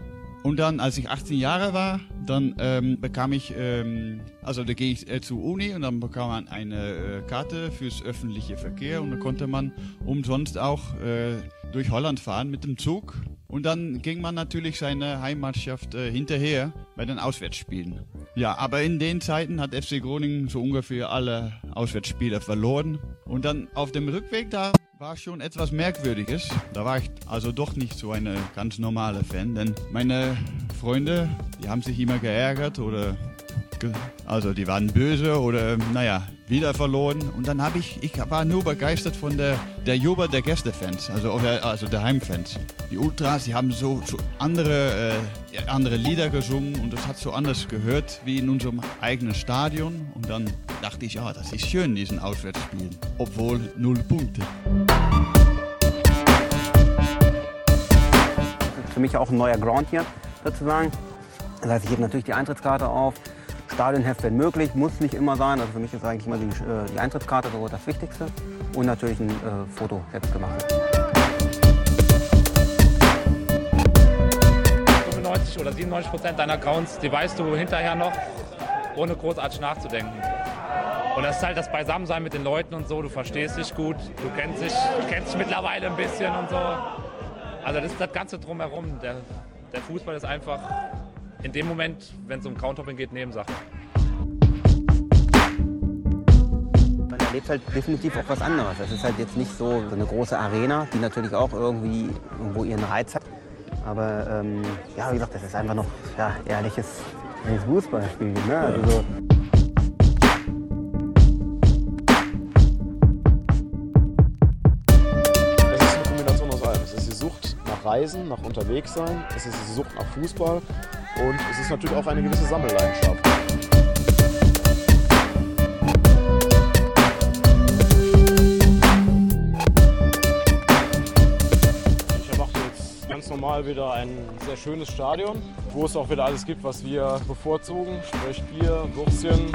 Und dann, als ich 18 Jahre war, dann ähm, bekam ich, ähm, also da gehe ich äh, zur Uni und dann bekam man eine äh, Karte fürs öffentliche Verkehr und da konnte man umsonst auch äh, durch Holland fahren mit dem Zug. Und dann ging man natürlich seine Heimatschaft äh, hinterher bei den Auswärtsspielen. Ja, aber in den Zeiten hat FC Groningen so ungefähr alle Auswärtsspiele verloren. Und dann auf dem Rückweg da war schon etwas Merkwürdiges. Da war ich also doch nicht so eine ganz normale Fan, denn meine Freunde, die haben sich immer geärgert oder also die waren böse oder naja, wieder verloren. Und dann habe ich, ich war nur begeistert von der, der Jubel der Gästefans, also, also der Heimfans. Die Ultras, die haben so, so andere, äh, andere Lieder gesungen und das hat so anders gehört wie in unserem eigenen Stadion. Und dann dachte ich, ja, das ist schön, diesen Auswärtsspielen. Obwohl null Punkte. Für mich auch ein neuer Ground hier sozusagen. Das heißt, ich gebe natürlich die Eintrittskarte auf. Stadionheft, wenn möglich, muss nicht immer sein. Also für mich ist eigentlich immer die, äh, die Eintrittskarte so das Wichtigste. Und natürlich ein äh, Foto selbst gemacht. 95 oder 97 Prozent deiner Accounts, die weißt du hinterher noch, ohne großartig nachzudenken. Und das ist halt das Beisammensein mit den Leuten und so. Du verstehst dich gut, du kennst dich, kennst dich mittlerweile ein bisschen und so. Also das ist das Ganze drumherum. Der, der Fußball ist einfach in dem Moment, wenn es um Counthopping geht, Nebensache. Man erlebt halt definitiv auch was anderes. Es ist halt jetzt nicht so, eine große Arena, die natürlich auch irgendwie irgendwo ihren Reiz hat. Aber ähm, ja, wie gesagt, das ist einfach noch ja, ehrliches Fußballspiel. Ne? Also so nach Reisen, nach Unterwegssein, es ist die Sucht nach Fußball. Und es ist natürlich auch eine gewisse Sammelleidenschaft. Ich erwarte jetzt ganz normal wieder ein sehr schönes Stadion, wo es auch wieder alles gibt, was wir bevorzugen, sprich Bier, Würstchen,